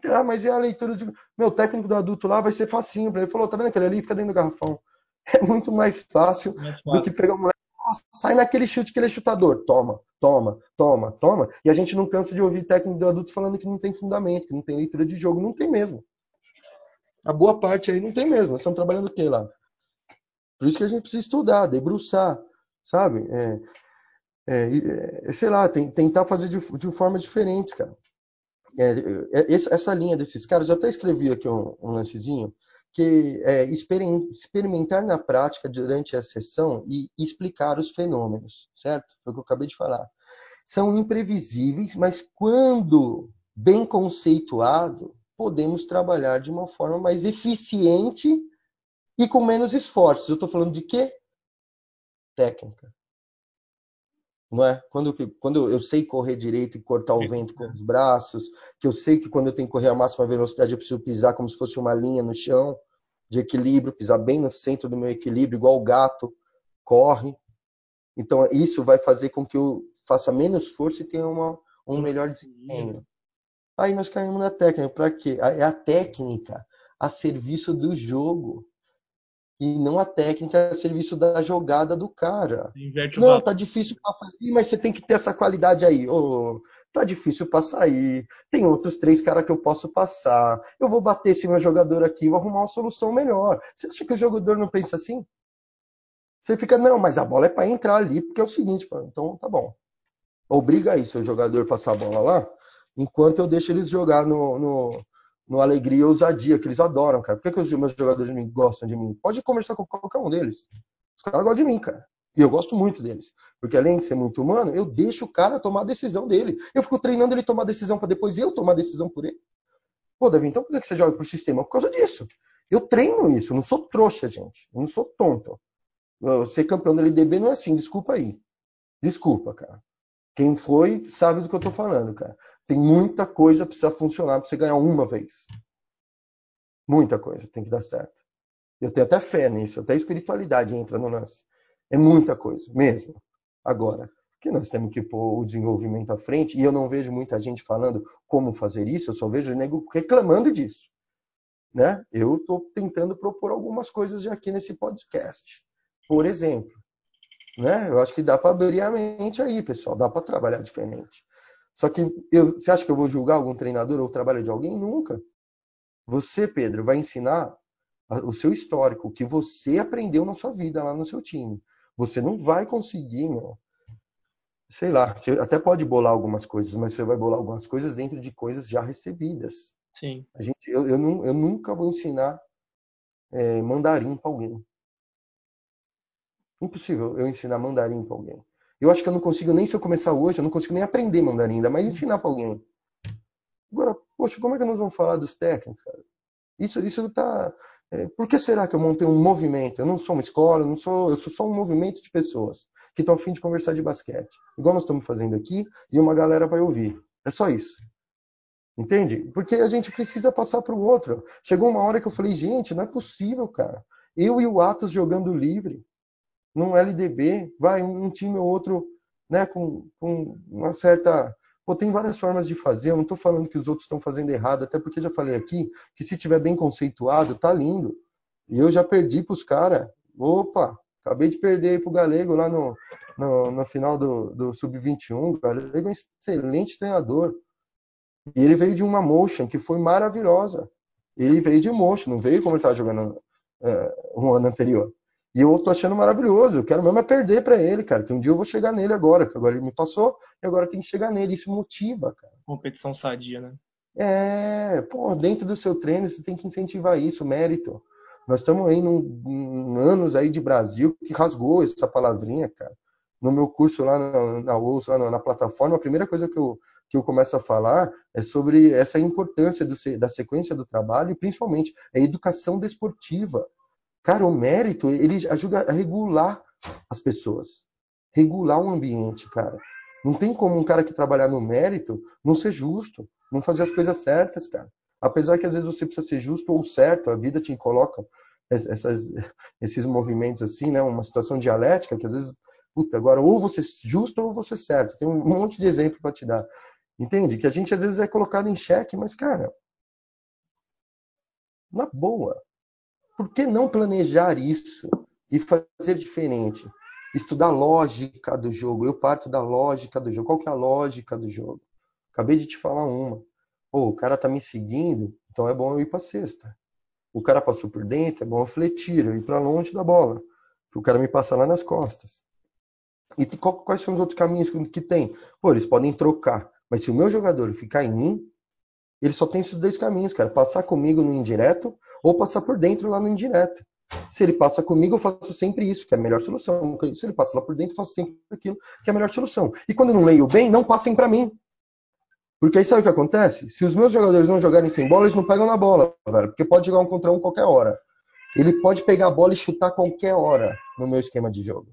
Ah, mas e a leitura de. Meu técnico do adulto lá vai ser facinho. Ele falou: tá vendo aquele ali? Fica dentro do garrafão. É muito mais fácil, mais fácil. do que pegar um moleque sai naquele chute que ele é chutador. Toma, toma, toma, toma. E a gente não cansa de ouvir técnico do adulto falando que não tem fundamento, que não tem leitura de jogo. Não tem mesmo. A boa parte aí não tem mesmo. Nós estamos trabalhando o quê lá? Por isso que a gente precisa estudar, debruçar, sabe? É, é, é, sei lá, tem, tentar fazer de, de formas diferentes, cara. É, é essa linha desses caras, eu até escrevi aqui um, um lancezinho, que é, experimentar na prática durante a sessão e explicar os fenômenos, certo? Foi o que eu acabei de falar. São imprevisíveis, mas quando bem conceituado, podemos trabalhar de uma forma mais eficiente e com menos esforços. Eu estou falando de quê? Técnica. Não é? Quando, quando eu sei correr direito e cortar o vento com os braços, que eu sei que quando eu tenho que correr a máxima velocidade eu preciso pisar como se fosse uma linha no chão de equilíbrio, pisar bem no centro do meu equilíbrio, igual o gato corre. Então isso vai fazer com que eu faça menos força e tenha uma, um melhor desempenho. Aí nós caímos na técnica. Para quê? É a técnica a serviço do jogo. E não a técnica a serviço da jogada do cara. Inverte Não, tá difícil pra sair, mas você tem que ter essa qualidade aí. Ô, tá difícil pra sair. Tem outros três caras que eu posso passar. Eu vou bater esse meu jogador aqui, vou arrumar uma solução melhor. Você acha que o jogador não pensa assim? Você fica, não, mas a bola é para entrar ali, porque é o seguinte, então tá bom. Obriga aí seu jogador a passar a bola lá, enquanto eu deixo eles jogar no, no, no alegria e ousadia, que eles adoram, cara. Por que, que os meus jogadores me gostam de mim? Pode conversar com qualquer um deles. Os caras gostam de mim, cara. E eu gosto muito deles. Porque além de ser muito humano, eu deixo o cara tomar a decisão dele. Eu fico treinando ele tomar a decisão para depois eu tomar a decisão por ele. Pô, Davi, então por que você joga pro sistema? Por causa disso. Eu treino isso, eu não sou trouxa, gente. Eu não sou tonto. Eu ser campeão da LDB não é assim, desculpa aí. Desculpa, cara. Quem foi sabe do que eu tô falando, cara. Tem muita coisa precisa funcionar para você ganhar uma vez. Muita coisa tem que dar certo. Eu tenho até fé nisso, até espiritualidade entra no lance. É muita coisa, mesmo. Agora, que nós temos que pôr o desenvolvimento à frente, e eu não vejo muita gente falando como fazer isso, eu só vejo nego reclamando disso. Né? Eu estou tentando propor algumas coisas já aqui nesse podcast. Por exemplo, né? eu acho que dá para abrir a mente aí, pessoal, dá para trabalhar diferente. Só que eu, você acha que eu vou julgar algum treinador ou o trabalho de alguém? Nunca. Você, Pedro, vai ensinar o seu histórico, o que você aprendeu na sua vida lá no seu time. Você não vai conseguir, meu. Sei lá, você até pode bolar algumas coisas, mas você vai bolar algumas coisas dentro de coisas já recebidas. Sim. A gente, eu, eu, não, eu nunca vou ensinar é, mandarim para alguém. Impossível eu ensinar mandarim para alguém. Eu acho que eu não consigo nem se eu começar hoje, eu não consigo nem aprender mandarim, ainda mais ensinar para alguém. Agora, poxa, como é que nós vamos falar dos técnicos, cara? Isso, isso tá. É, por que será que eu montei um movimento? Eu não sou uma escola, eu não sou, eu sou só um movimento de pessoas que estão a fim de conversar de basquete. Igual nós estamos fazendo aqui, e uma galera vai ouvir. É só isso. Entende? Porque a gente precisa passar para o outro. Chegou uma hora que eu falei, gente, não é possível, cara. Eu e o Atos jogando livre, num LDB, vai um time ou outro, né, com, com uma certa Pô, tem várias formas de fazer, eu não estou falando que os outros estão fazendo errado, até porque já falei aqui que se tiver bem conceituado, tá lindo. E eu já perdi para os caras. Opa, acabei de perder para o Galego lá no, no, no final do, do Sub-21. O Galego é um excelente treinador. E ele veio de uma motion que foi maravilhosa. Ele veio de motion, não veio como ele estava jogando uh, um ano anterior. E eu tô achando maravilhoso. Eu quero mesmo é perder para ele, cara. Que um dia eu vou chegar nele agora. Que agora ele me passou e agora tem que chegar nele. Isso motiva, cara. Competição sadia, né? É, pô, dentro do seu treino você tem que incentivar isso, mérito. Nós estamos aí num, num anos aí de Brasil que rasgou essa palavrinha, cara. No meu curso lá na, na UOS, lá na, na, plataforma, a primeira coisa que eu, que eu começo a falar é sobre essa importância do, da sequência do trabalho e principalmente a educação desportiva. Cara, o mérito, ele ajuda a regular as pessoas. Regular o ambiente, cara. Não tem como um cara que trabalhar no mérito não ser justo, não fazer as coisas certas, cara. Apesar que às vezes você precisa ser justo ou certo, a vida te coloca essas, esses movimentos assim, né? Uma situação dialética que às vezes, puta, agora ou você é justo ou você é certo. Tem um monte de exemplo para te dar. Entende? Que a gente às vezes é colocado em xeque, mas, cara, na boa, por que não planejar isso e fazer diferente? Estudar a lógica do jogo. Eu parto da lógica do jogo. Qual que é a lógica do jogo? Acabei de te falar uma. O cara tá me seguindo, então é bom eu ir para cesta. O cara passou por dentro, é bom eu fletir, eu ir para longe da bola. O cara me passa lá nas costas. E quais são os outros caminhos que tem? Pô, eles podem trocar. Mas se o meu jogador ficar em mim, ele só tem esses dois caminhos, cara. Passar comigo no indireto ou passar por dentro lá no indireto. Se ele passa comigo, eu faço sempre isso, que é a melhor solução. Se ele passa lá por dentro, eu faço sempre aquilo, que é a melhor solução. E quando eu não leio bem, não passem para mim. Porque aí sabe o que acontece? Se os meus jogadores não jogarem sem bola, eles não pegam na bola, velho. Porque pode jogar um contra um qualquer hora. Ele pode pegar a bola e chutar qualquer hora no meu esquema de jogo.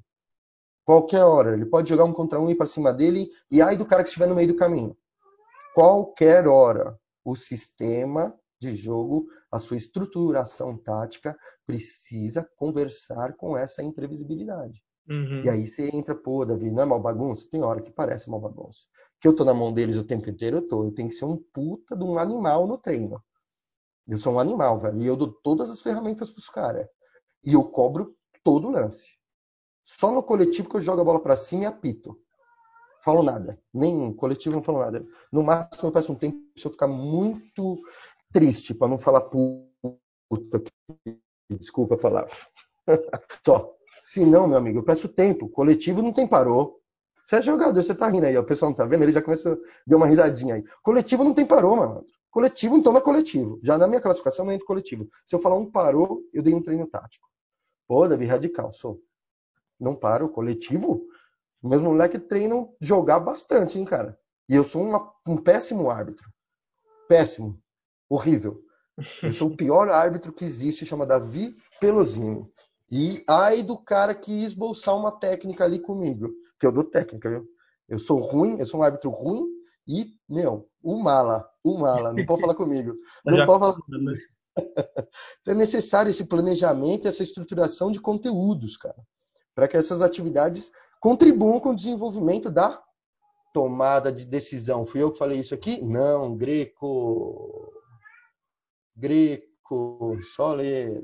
Qualquer hora. Ele pode jogar um contra um e ir para cima dele e aí do cara que estiver no meio do caminho. Qualquer hora. O sistema de jogo, a sua estruturação tática precisa conversar com essa imprevisibilidade. Uhum. E aí você entra, pô, Davi, não é mal bagunça? Tem hora que parece mal bagunça. Que eu tô na mão deles o tempo inteiro, eu tô. Eu tenho que ser um puta de um animal no treino. Eu sou um animal, velho. E eu dou todas as ferramentas pros caras. E eu cobro todo o lance. Só no coletivo que eu jogo a bola para cima e apito. Falo nada. Nem coletivo não falo nada. No máximo eu peço um tempo se eu ficar muito triste, para não falar puta. Desculpa a palavra. Só. Se não, meu amigo, eu peço tempo. Coletivo não tem parou. Você é jogador, você tá rindo aí, ó. o pessoal não tá vendo, ele já começou, deu uma risadinha aí. Coletivo não tem parou, mano. Coletivo, então não é coletivo. Já na minha classificação não é coletivo. Se eu falar um parou, eu dei um treino tático. Pô, Davi, radical, sou. Não paro, coletivo? Meus moleques treinam jogar bastante, hein, cara. E eu sou uma, um péssimo árbitro. Péssimo. Horrível. Eu sou o pior árbitro que existe, chama Davi Pelosini. E ai do cara que esboçar uma técnica ali comigo. Que eu dou técnica, viu? Eu sou ruim, eu sou um árbitro ruim e, meu, o mala, o mala, não pode falar comigo. Não pode falar comigo. Então é necessário esse planejamento, essa estruturação de conteúdos, cara, para que essas atividades contribuam com o desenvolvimento da tomada de decisão. Fui eu que falei isso aqui? Não, Greco. Greco, só ler.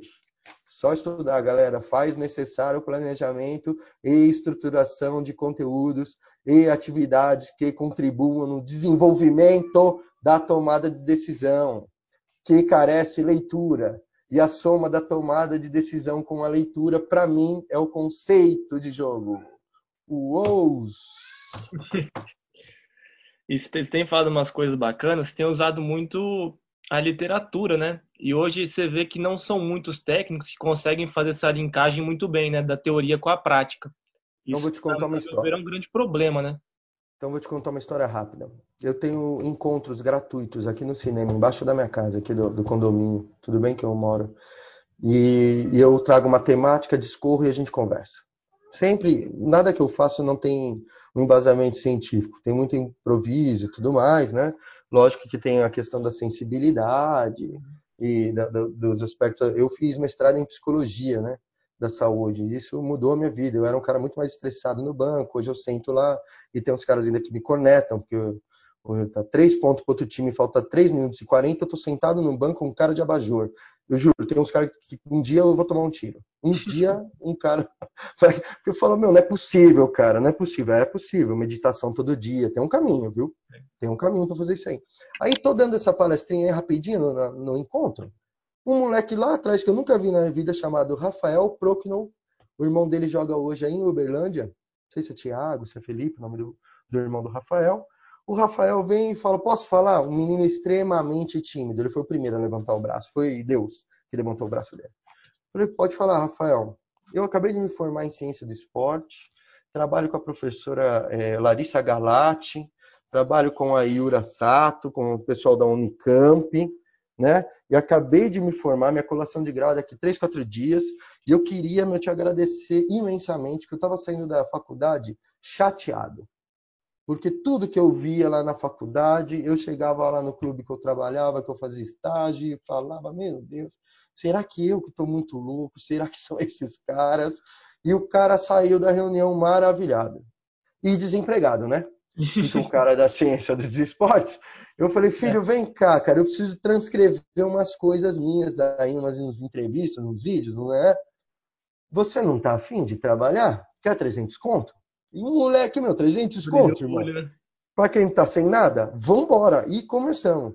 Só estudar, galera. Faz necessário o planejamento e estruturação de conteúdos e atividades que contribuam no desenvolvimento da tomada de decisão, que carece leitura. E a soma da tomada de decisão com a leitura, para mim, é o conceito de jogo. Uou! e você tem falado umas coisas bacanas, tem usado muito a literatura, né? E hoje você vê que não são muitos técnicos que conseguem fazer essa linkagem muito bem, né? Da teoria com a prática. Isso então vou te contar uma história. É um grande problema, né? Então vou te contar uma história rápida. Eu tenho encontros gratuitos aqui no cinema, embaixo da minha casa, aqui do, do condomínio. Tudo bem que eu moro. E, e eu trago uma temática, discorro e a gente conversa. Sempre, nada que eu faço não tem um embasamento científico. Tem muito improviso e tudo mais, né? Lógico que tem a questão da sensibilidade e da, da, dos aspectos. Eu fiz mestrado em psicologia, né? Da saúde. Isso mudou a minha vida. Eu era um cara muito mais estressado no banco. Hoje eu sento lá e tem uns caras ainda que me cornetam, porque eu, tá três pontos para outro time, falta 3 minutos e 40, eu tô sentado no banco com um cara de abajur. Eu juro, tem uns caras que um dia eu vou tomar um tiro. Um dia um cara vai. Eu falo, meu, não é possível, cara, não é possível. É possível, meditação todo dia. Tem um caminho, viu? Tem um caminho para fazer isso aí. Aí tô dando essa palestrinha aí rapidinho no, no, encontro. Um moleque lá atrás que eu nunca vi na vida chamado Rafael Procno. O irmão dele joga hoje aí em Uberlândia. Não sei se é Tiago, se é Felipe, o nome do, do irmão do Rafael. O Rafael vem e fala: Posso falar? Um menino extremamente tímido. Ele foi o primeiro a levantar o braço. Foi Deus que levantou o braço dele. Falei: Pode falar, Rafael. Eu acabei de me formar em ciência do esporte. Trabalho com a professora é, Larissa Galati. Trabalho com a Yura Sato, com o pessoal da Unicamp. Né? E acabei de me formar, minha colação de grau é daqui três, quatro dias. E eu queria meu, te agradecer imensamente, que eu estava saindo da faculdade chateado porque tudo que eu via lá na faculdade, eu chegava lá no clube que eu trabalhava, que eu fazia estágio, e falava: Meu Deus, será que eu que estou muito louco? Será que são esses caras? E o cara saiu da reunião maravilhado. E desempregado, né? Fica o cara da ciência dos esportes. Eu falei, filho, vem cá, cara, eu preciso transcrever umas coisas minhas aí, umas, umas entrevistas, uns vídeos, não é? Você não tá afim de trabalhar? Quer 300 conto? E um moleque, meu, 300 contos, irmão. Né? Pra quem tá sem nada, vambora. E começamos.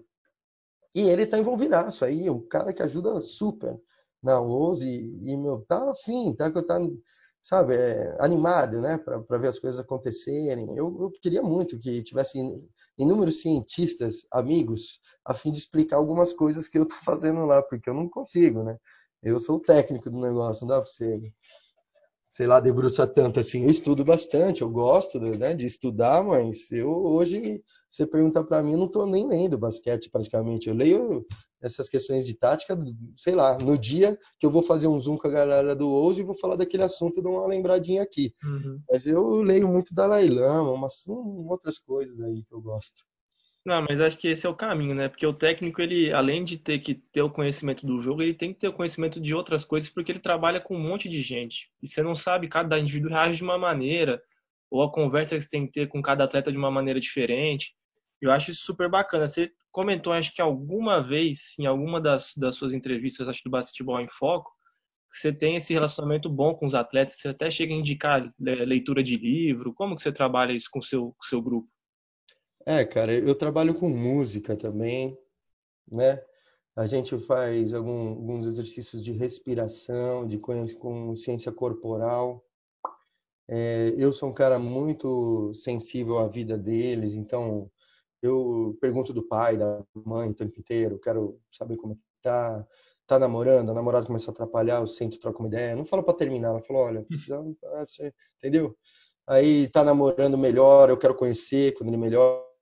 E ele tá envolvidaço aí, o cara que ajuda super na OZE. E, meu, tá afim, tá, tá sabe, é, animado, né, para ver as coisas acontecerem. Eu, eu, queria muito que tivesse inúmeros cientistas, amigos, a fim de explicar algumas coisas que eu tô fazendo lá, porque eu não consigo, né? Eu sou o técnico do negócio, não dá para você sei lá, debruçar tanto assim. Eu estudo bastante, eu gosto né, de estudar, mas eu hoje, você perguntar para mim, eu não estou nem lendo basquete praticamente. Eu leio essas questões de tática, sei lá, no dia que eu vou fazer um zoom com a galera do Ouso e vou falar daquele assunto, dou uma lembradinha aqui. Uhum. Mas eu leio muito Dalai Lama, umas outras coisas aí que eu gosto. Não, mas acho que esse é o caminho, né? Porque o técnico, ele, além de ter que ter o conhecimento do jogo, ele tem que ter o conhecimento de outras coisas, porque ele trabalha com um monte de gente. E você não sabe, cada indivíduo reage de uma maneira, ou a conversa que você tem que ter com cada atleta de uma maneira diferente. Eu acho isso super bacana. Você comentou, acho que alguma vez, em alguma das, das suas entrevistas, acho do Basquetebol em Foco, que você tem esse relacionamento bom com os atletas, você até chega a indicar leitura de livro. Como que você trabalha isso com seu, com o seu grupo? É, cara, eu trabalho com música também, né? A gente faz algum, alguns exercícios de respiração, de consciência corporal. É, eu sou um cara muito sensível à vida deles, então eu pergunto do pai, da mãe o tempo inteiro, quero saber como é que tá, tá namorando, a namorada começa a atrapalhar, eu sento, troco uma ideia. Não falo para terminar, ela fala, olha, precisamos, ah, você, entendeu? Aí tá namorando melhor, eu quero conhecer quando ele melhor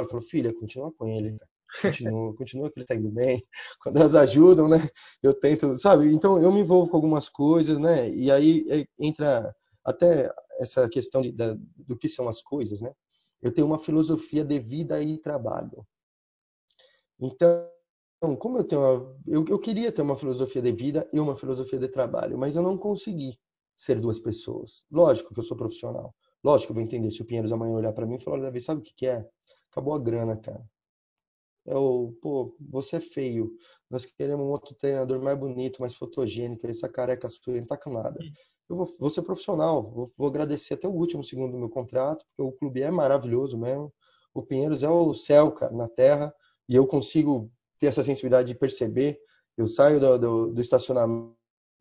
ela falou, filha, continua com ele, continua, continua que ele tá indo bem. Quando elas ajudam, né? Eu tento, sabe? Então eu me envolvo com algumas coisas, né? E aí é, entra até essa questão de, da, do que são as coisas, né? Eu tenho uma filosofia de vida e trabalho. Então, como eu tenho uma, eu, eu queria ter uma filosofia de vida e uma filosofia de trabalho, mas eu não consegui ser duas pessoas. Lógico que eu sou profissional. Lógico que eu vou entender se o Pinheiros amanhã olhar para mim e falar, Davi, sabe o que, que é? Acabou a grana, cara. É o, pô, você é feio. Nós queremos um outro treinador mais bonito, mais fotogênico. Essa careca sua não tá com nada. Eu vou, vou ser profissional, vou, vou, agradecer até o último segundo do meu contrato, porque o clube é maravilhoso mesmo. O Pinheiros é o céu, cara, na terra, e eu consigo ter essa sensibilidade de perceber. Eu saio do, do, do estacionamento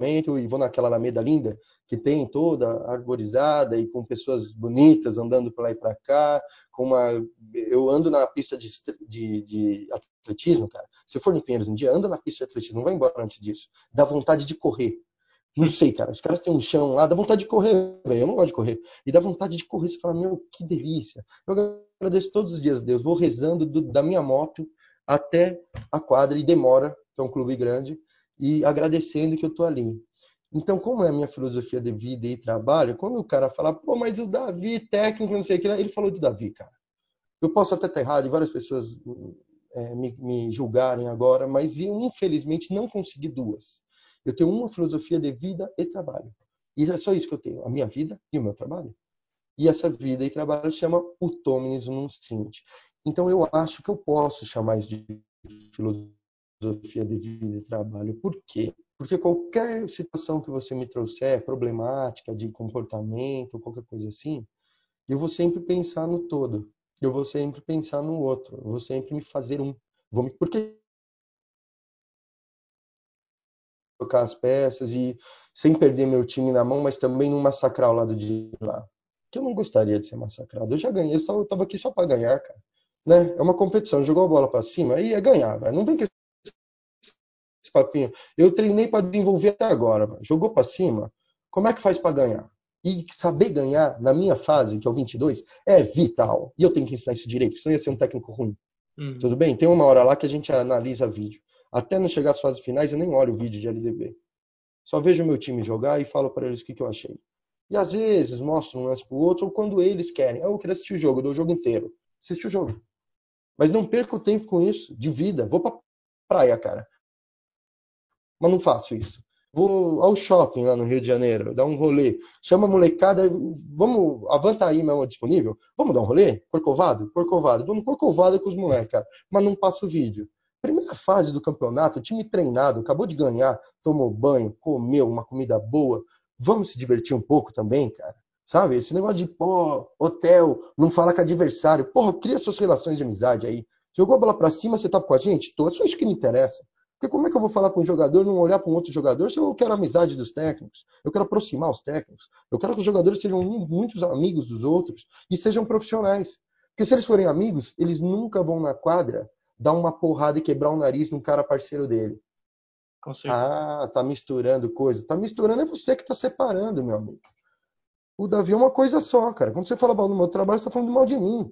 e vou naquela alameda linda que tem toda arborizada e com pessoas bonitas andando para lá e para cá, com uma eu ando na pista de, de, de, atletismo, cara. Se for no Pinheiros um dia, anda na pista de atletismo, não vai embora antes disso. Dá vontade de correr. Não sei, cara. Os caras têm um chão lá, dá vontade de correr, velho. Eu não gosto de correr. E dá vontade de correr. Você fala, meu, que delícia. Eu agradeço todos os dias a Deus. Vou rezando do, da minha moto até a quadra e demora, que é um clube grande e agradecendo que eu estou ali. Então, como é a minha filosofia de vida e trabalho, quando o cara fala, pô, mas o Davi, técnico, não sei o que, ele falou de Davi, cara. Eu posso até estar errado e várias pessoas é, me, me julgarem agora, mas eu, infelizmente, não consegui duas. Eu tenho uma filosofia de vida e trabalho. E é só isso que eu tenho, a minha vida e o meu trabalho. E essa vida e trabalho chama Utominis Num Sint. Então, eu acho que eu posso chamar isso de filosofia filosofia de vida e trabalho. Por quê? Porque qualquer situação que você me trouxer, problemática de comportamento, qualquer coisa assim, eu vou sempre pensar no todo. Eu vou sempre pensar no outro. Eu vou sempre me fazer um. Vou me... Porque trocar as peças e sem perder meu time na mão, mas também não massacrar o lado de lá. Que eu não gostaria de ser massacrado. Eu já ganhei, eu estava aqui só para ganhar, cara. Né? É uma competição, jogou a bola para cima, aí é ganhar, véio. não vem que esse papinho. Eu treinei para desenvolver até agora. Jogou para cima. Como é que faz para ganhar? E saber ganhar na minha fase, que é o 22, é vital. E eu tenho que ensinar isso direito, senão ia ser um técnico ruim. Uhum. Tudo bem? Tem uma hora lá que a gente analisa vídeo. Até não chegar às fases finais, eu nem olho o vídeo de LDB. Só vejo o meu time jogar e falo para eles o que, que eu achei. E às vezes mostro um lance pro outro, ou quando eles querem. Ah, eu queria assistir o jogo, eu dou o jogo inteiro. Assiste o jogo. Mas não perca o tempo com isso, de vida. Vou pra praia, cara mas não faço isso. Vou ao shopping lá no Rio de Janeiro, dar um rolê. Chama a molecada, vamos, a aí mesmo disponível? Vamos dar um rolê? Corcovado? Corcovado. Vamos Corcovado com os moleques, cara. Mas não passa o vídeo. Primeira fase do campeonato, time treinado, acabou de ganhar, tomou banho, comeu uma comida boa. Vamos se divertir um pouco também, cara. Sabe? Esse negócio de, pô, hotel, não fala com adversário. Porra, cria suas relações de amizade aí. Jogou a bola pra cima, você tá com a gente? Tô, é só isso que me interessa. Porque como é que eu vou falar com um jogador não olhar para um outro jogador se eu quero amizade dos técnicos? Eu quero aproximar os técnicos. Eu quero que os jogadores sejam muitos amigos dos outros e sejam profissionais. Porque se eles forem amigos, eles nunca vão na quadra dar uma porrada e quebrar o nariz num cara parceiro dele. Ah, tá misturando coisa. Tá misturando é você que tá separando, meu amigo. O Davi é uma coisa só, cara. Quando você fala mal do meu trabalho, você tá falando mal de mim.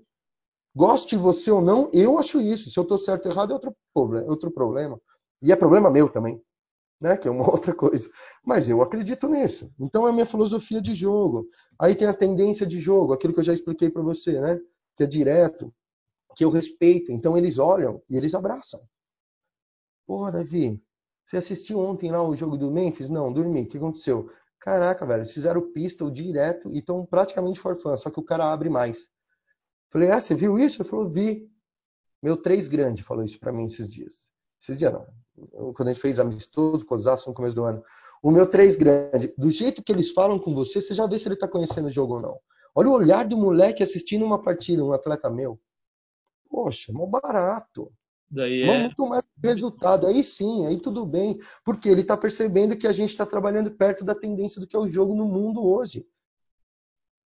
Goste você ou não, eu acho isso. Se eu tô certo ou errado, é outro problema. E é problema meu também, né? Que é uma outra coisa. Mas eu acredito nisso. Então é a minha filosofia de jogo. Aí tem a tendência de jogo, aquilo que eu já expliquei para você, né? Que é direto, que eu respeito. Então eles olham e eles abraçam. Porra, Davi, você assistiu ontem lá o jogo do Memphis? Não, dormi. O que aconteceu? Caraca, velho, eles fizeram pistol direto e estão praticamente forfã, só que o cara abre mais. Falei, ah, você viu isso? Ele falou, vi. Meu três grande falou isso para mim esses dias. Esses dias não. Quando a gente fez amistoso, cosaço no começo do ano. O meu três grande, do jeito que eles falam com você, você já vê se ele tá conhecendo o jogo ou não. Olha o olhar do moleque assistindo uma partida, um atleta meu. Poxa, mal barato. Daí é... Muito mais resultado. Aí sim, aí tudo bem. Porque ele está percebendo que a gente está trabalhando perto da tendência do que é o jogo no mundo hoje.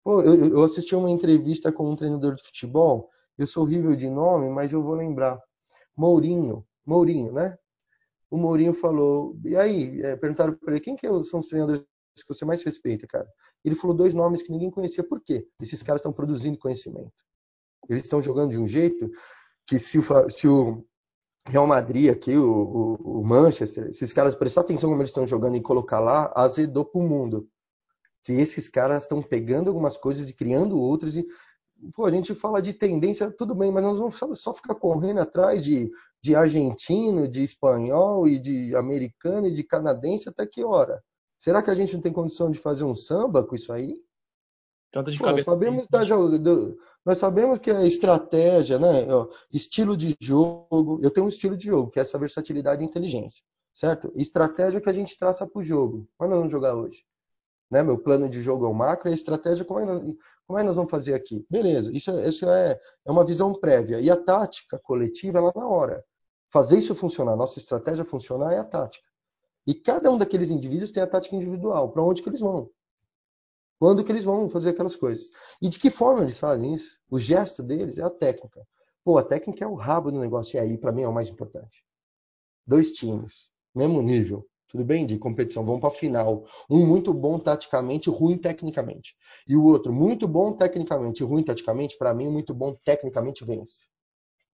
Pô, eu, eu assisti uma entrevista com um treinador de futebol. Eu sou horrível de nome, mas eu vou lembrar. Mourinho. Mourinho, né? O Mourinho falou. E aí, é, perguntaram para ele quem que são os treinadores que você mais respeita, cara? Ele falou dois nomes que ninguém conhecia. Por quê? Esses caras estão produzindo conhecimento. Eles estão jogando de um jeito que se o, se o Real Madrid aqui, o, o, o Manchester, esses caras prestar atenção como eles estão jogando e colocar lá, azedou pro mundo. Que esses caras estão pegando algumas coisas e criando outras e pô, a gente fala de tendência, tudo bem, mas nós vamos só ficar correndo atrás de, de argentino, de espanhol e de americano e de canadense até que hora? Será que a gente não tem condição de fazer um samba com isso aí? Tanto de Pô. Nós sabemos, da, do, nós sabemos que a estratégia, né? Estilo de jogo. Eu tenho um estilo de jogo, que é essa versatilidade e inteligência. Certo? Estratégia que a gente traça para o jogo. Mas nós vamos jogar hoje. Né? Meu plano de jogo é o macro e a estratégia, como é, como é que nós vamos fazer aqui? Beleza, isso, isso é, é uma visão prévia. E a tática coletiva é lá na hora. Fazer isso funcionar, nossa estratégia funcionar é a tática. E cada um daqueles indivíduos tem a tática individual. Para onde que eles vão? Quando que eles vão fazer aquelas coisas? E de que forma eles fazem isso? O gesto deles é a técnica. Pô, a técnica é o rabo do negócio. E aí, para mim, é o mais importante. Dois times, mesmo nível. Tudo bem? De competição. Vão para a final. Um muito bom taticamente, ruim tecnicamente. E o outro muito bom tecnicamente, ruim taticamente. Para mim, muito bom tecnicamente vence.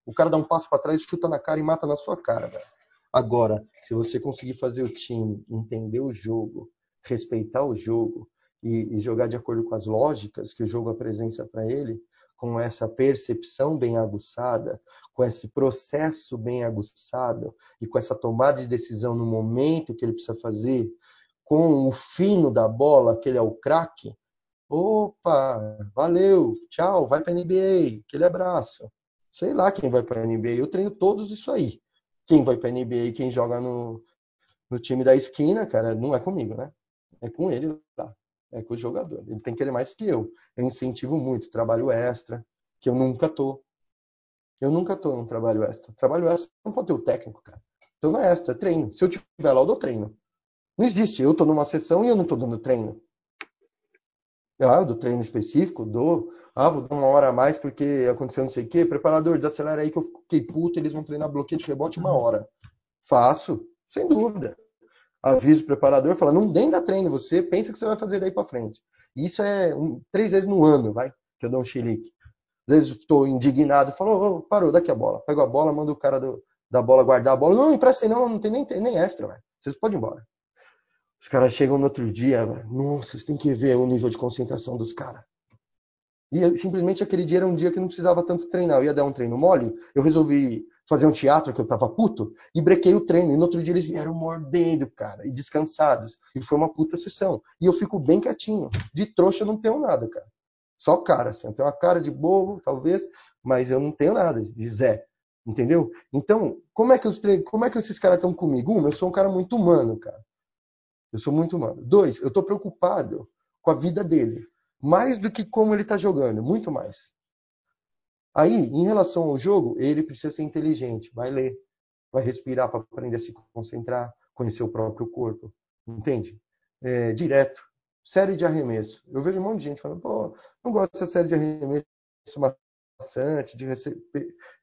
O cara dá um passo para trás, chuta na cara e mata na sua cara, velho. Agora, se você conseguir fazer o time entender o jogo, respeitar o jogo, e, e jogar de acordo com as lógicas que o jogo apresenta para ele, com essa percepção bem aguçada, com esse processo bem aguçado e com essa tomada de decisão no momento que ele precisa fazer, com o fino da bola, que ele é o craque. Opa, valeu, tchau, vai para a NBA, aquele abraço. Sei lá quem vai para a NBA, eu treino todos isso aí. Quem vai para a NBA, quem joga no, no time da esquina, cara, não é comigo, né? É com ele lá é com o jogador. Ele tem que querer mais que eu. Eu incentivo muito trabalho extra, que eu nunca tô. Eu nunca tô num trabalho extra. Trabalho extra não pode ter o técnico, cara. Então não é extra, é treino. Se eu tiver lá, eu dou treino. Não existe. Eu tô numa sessão e eu não tô dando treino. Ah, dou treino específico, dou. Ah, vou dar uma hora a mais porque aconteceu não sei o quê. Preparador, desacelera aí que eu fiquei puto, eles vão treinar bloqueio de rebote uma hora. Faço, sem dúvida aviso o preparador, fala, não nem dá treino, você pensa que você vai fazer daí para frente. Isso é um, três vezes no ano, vai, que eu dou um xilique. Às vezes estou indignado, falo, oh, parou, daqui a bola. Pego a bola, mando o cara do, da bola guardar a bola. Não, empresta não, não tem nem, nem extra, velho. Vocês podem ir embora. Os caras chegam no outro dia, nossa, vocês têm que ver o nível de concentração dos caras. E simplesmente aquele dia era um dia que não precisava tanto treinar. Eu ia dar um treino mole, eu resolvi fazer um teatro que eu tava puto e brequei o treino. E no outro dia eles vieram mordendo, cara, e descansados. E foi uma puta sessão. E eu fico bem quietinho. De trouxa eu não tenho nada, cara. Só cara, assim. Eu tenho uma cara de bobo, talvez, mas eu não tenho nada de Zé. Entendeu? Então, como é que, os tre... como é que esses caras estão comigo? Um, eu sou um cara muito humano, cara. Eu sou muito humano. Dois, eu tô preocupado com a vida dele. Mais do que como ele tá jogando. Muito mais. Aí, em relação ao jogo, ele precisa ser inteligente, vai ler, vai respirar para aprender a se concentrar, conhecer o próprio corpo, entende? É, direto. Série de arremesso. Eu vejo um monte de gente falando, pô, não gosto dessa série de arremesso maçante, de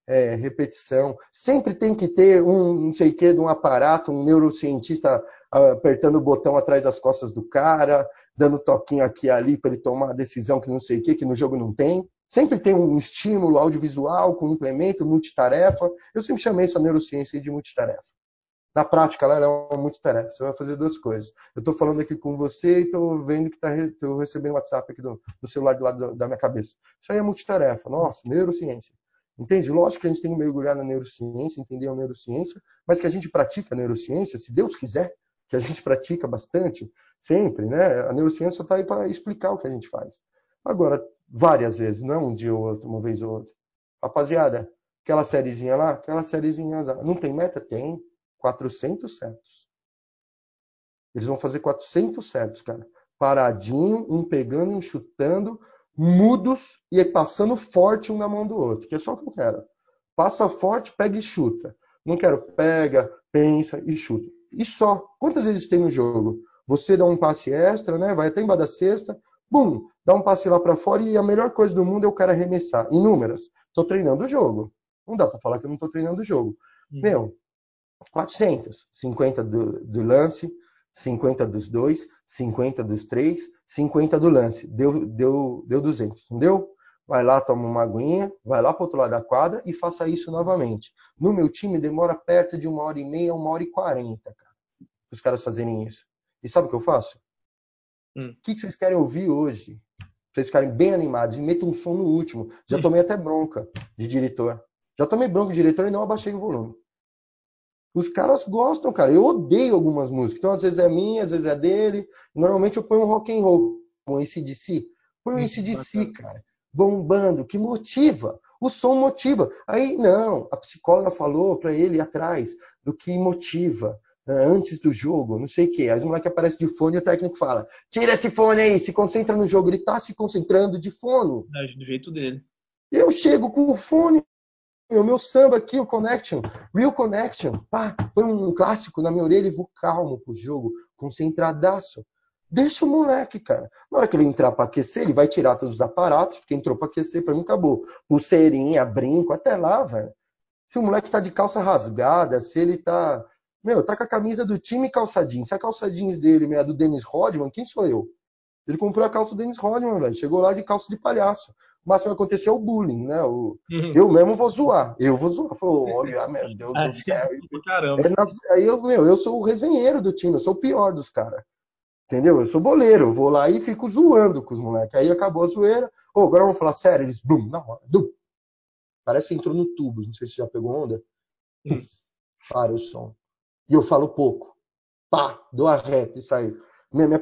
é, repetição. Sempre tem que ter um não sei o que de um aparato, um neurocientista apertando o botão atrás das costas do cara, dando toquinho aqui e ali para ele tomar a decisão que não sei o que, que no jogo não tem. Sempre tem um estímulo audiovisual com implemento, multitarefa. Eu sempre chamei essa neurociência de multitarefa. Na prática, ela é uma multitarefa. Você vai fazer duas coisas. Eu estou falando aqui com você e estou vendo que estou tá, recebendo WhatsApp aqui do, do celular do lado da minha cabeça. Isso aí é multitarefa. Nossa, neurociência. Entende? Lógico que a gente tem que mergulhar na neurociência, entender a neurociência, mas que a gente pratica a neurociência, se Deus quiser, que a gente pratica bastante, sempre, né? A neurociência está aí para explicar o que a gente faz. Agora, várias vezes, não é um dia ou outro, uma vez ou outra. Rapaziada, aquela sériezinha lá, aquela sériezinha lá, não tem meta? Tem. 400 certos. Eles vão fazer 400 certos, cara. Paradinho, um pegando, um chutando, mudos e passando forte um na mão do outro, que é só o que eu quero. Passa forte, pega e chuta. Não quero pega, pensa e chuta. E só. Quantas vezes tem no jogo? Você dá um passe extra, né? Vai até embaixo da cesta, bum, dá um passe lá para fora e a melhor coisa do mundo é o cara arremessar. Inúmeras. Tô treinando o jogo. Não dá para falar que eu não tô treinando o jogo. Hum. Meu, 400, 50 do, do lance, 50 dos dois, 50 dos três, 50 do lance. Deu, deu, deu 200, não deu? Vai lá, toma uma aguinha, vai lá para o outro lado da quadra e faça isso novamente. No meu time demora perto de uma hora e meia, uma hora e quarenta, cara, os caras fazerem isso. E sabe o que eu faço? Hum. O que, que vocês querem ouvir hoje? Vocês ficarem bem animados e metam um som no último. Já hum. tomei até bronca de diretor. Já tomei bronca de diretor e não abaixei o volume. Os caras gostam, cara. Eu odeio algumas músicas. Então, às vezes é minha, às vezes é dele. Normalmente eu ponho um rock and roll, um ACDC. Põe um ACDC, cara. Bombando, que motiva. O som motiva. Aí, não, a psicóloga falou para ele atrás do que motiva né, antes do jogo, não sei o quê. Aí o moleque aparece de fone e o técnico fala: tira esse fone aí, se concentra no jogo. Ele tá se concentrando de fone. É, do jeito dele. Eu chego com o fone, o meu samba aqui, o Connection, Real Connection, pá, põe um clássico na minha orelha e vou calmo pro jogo, concentradaço. Deixa o moleque, cara. Na hora que ele entrar para aquecer, ele vai tirar todos os aparatos, porque entrou para aquecer, para mim acabou. Pulseirinha, brinco, até lá, velho. Se o moleque tá de calça rasgada, se ele tá. Meu, tá com a camisa do time calçadinho. Se a calça jeans dele é do Dennis Rodman, quem sou eu? Ele comprou a calça do Dennis Rodman, velho. Chegou lá de calça de palhaço o máximo que acontecer é o bullying, né? O, uhum. Eu mesmo vou zoar. Eu vou zoar. Falou, olha, meu Deus do céu. É nas, aí eu, meu, eu sou o resenheiro do time, eu sou o pior dos caras. Entendeu? Eu sou boleiro, eu vou lá e fico zoando com os moleques. Aí acabou a zoeira. Oh, agora vamos falar sério. Eles, bum, na hora, bum. Parece que entrou no tubo. Não sei se já pegou onda. Hum. Para o som. E eu falo pouco. Pá, dou a reta e saio. Minha, minha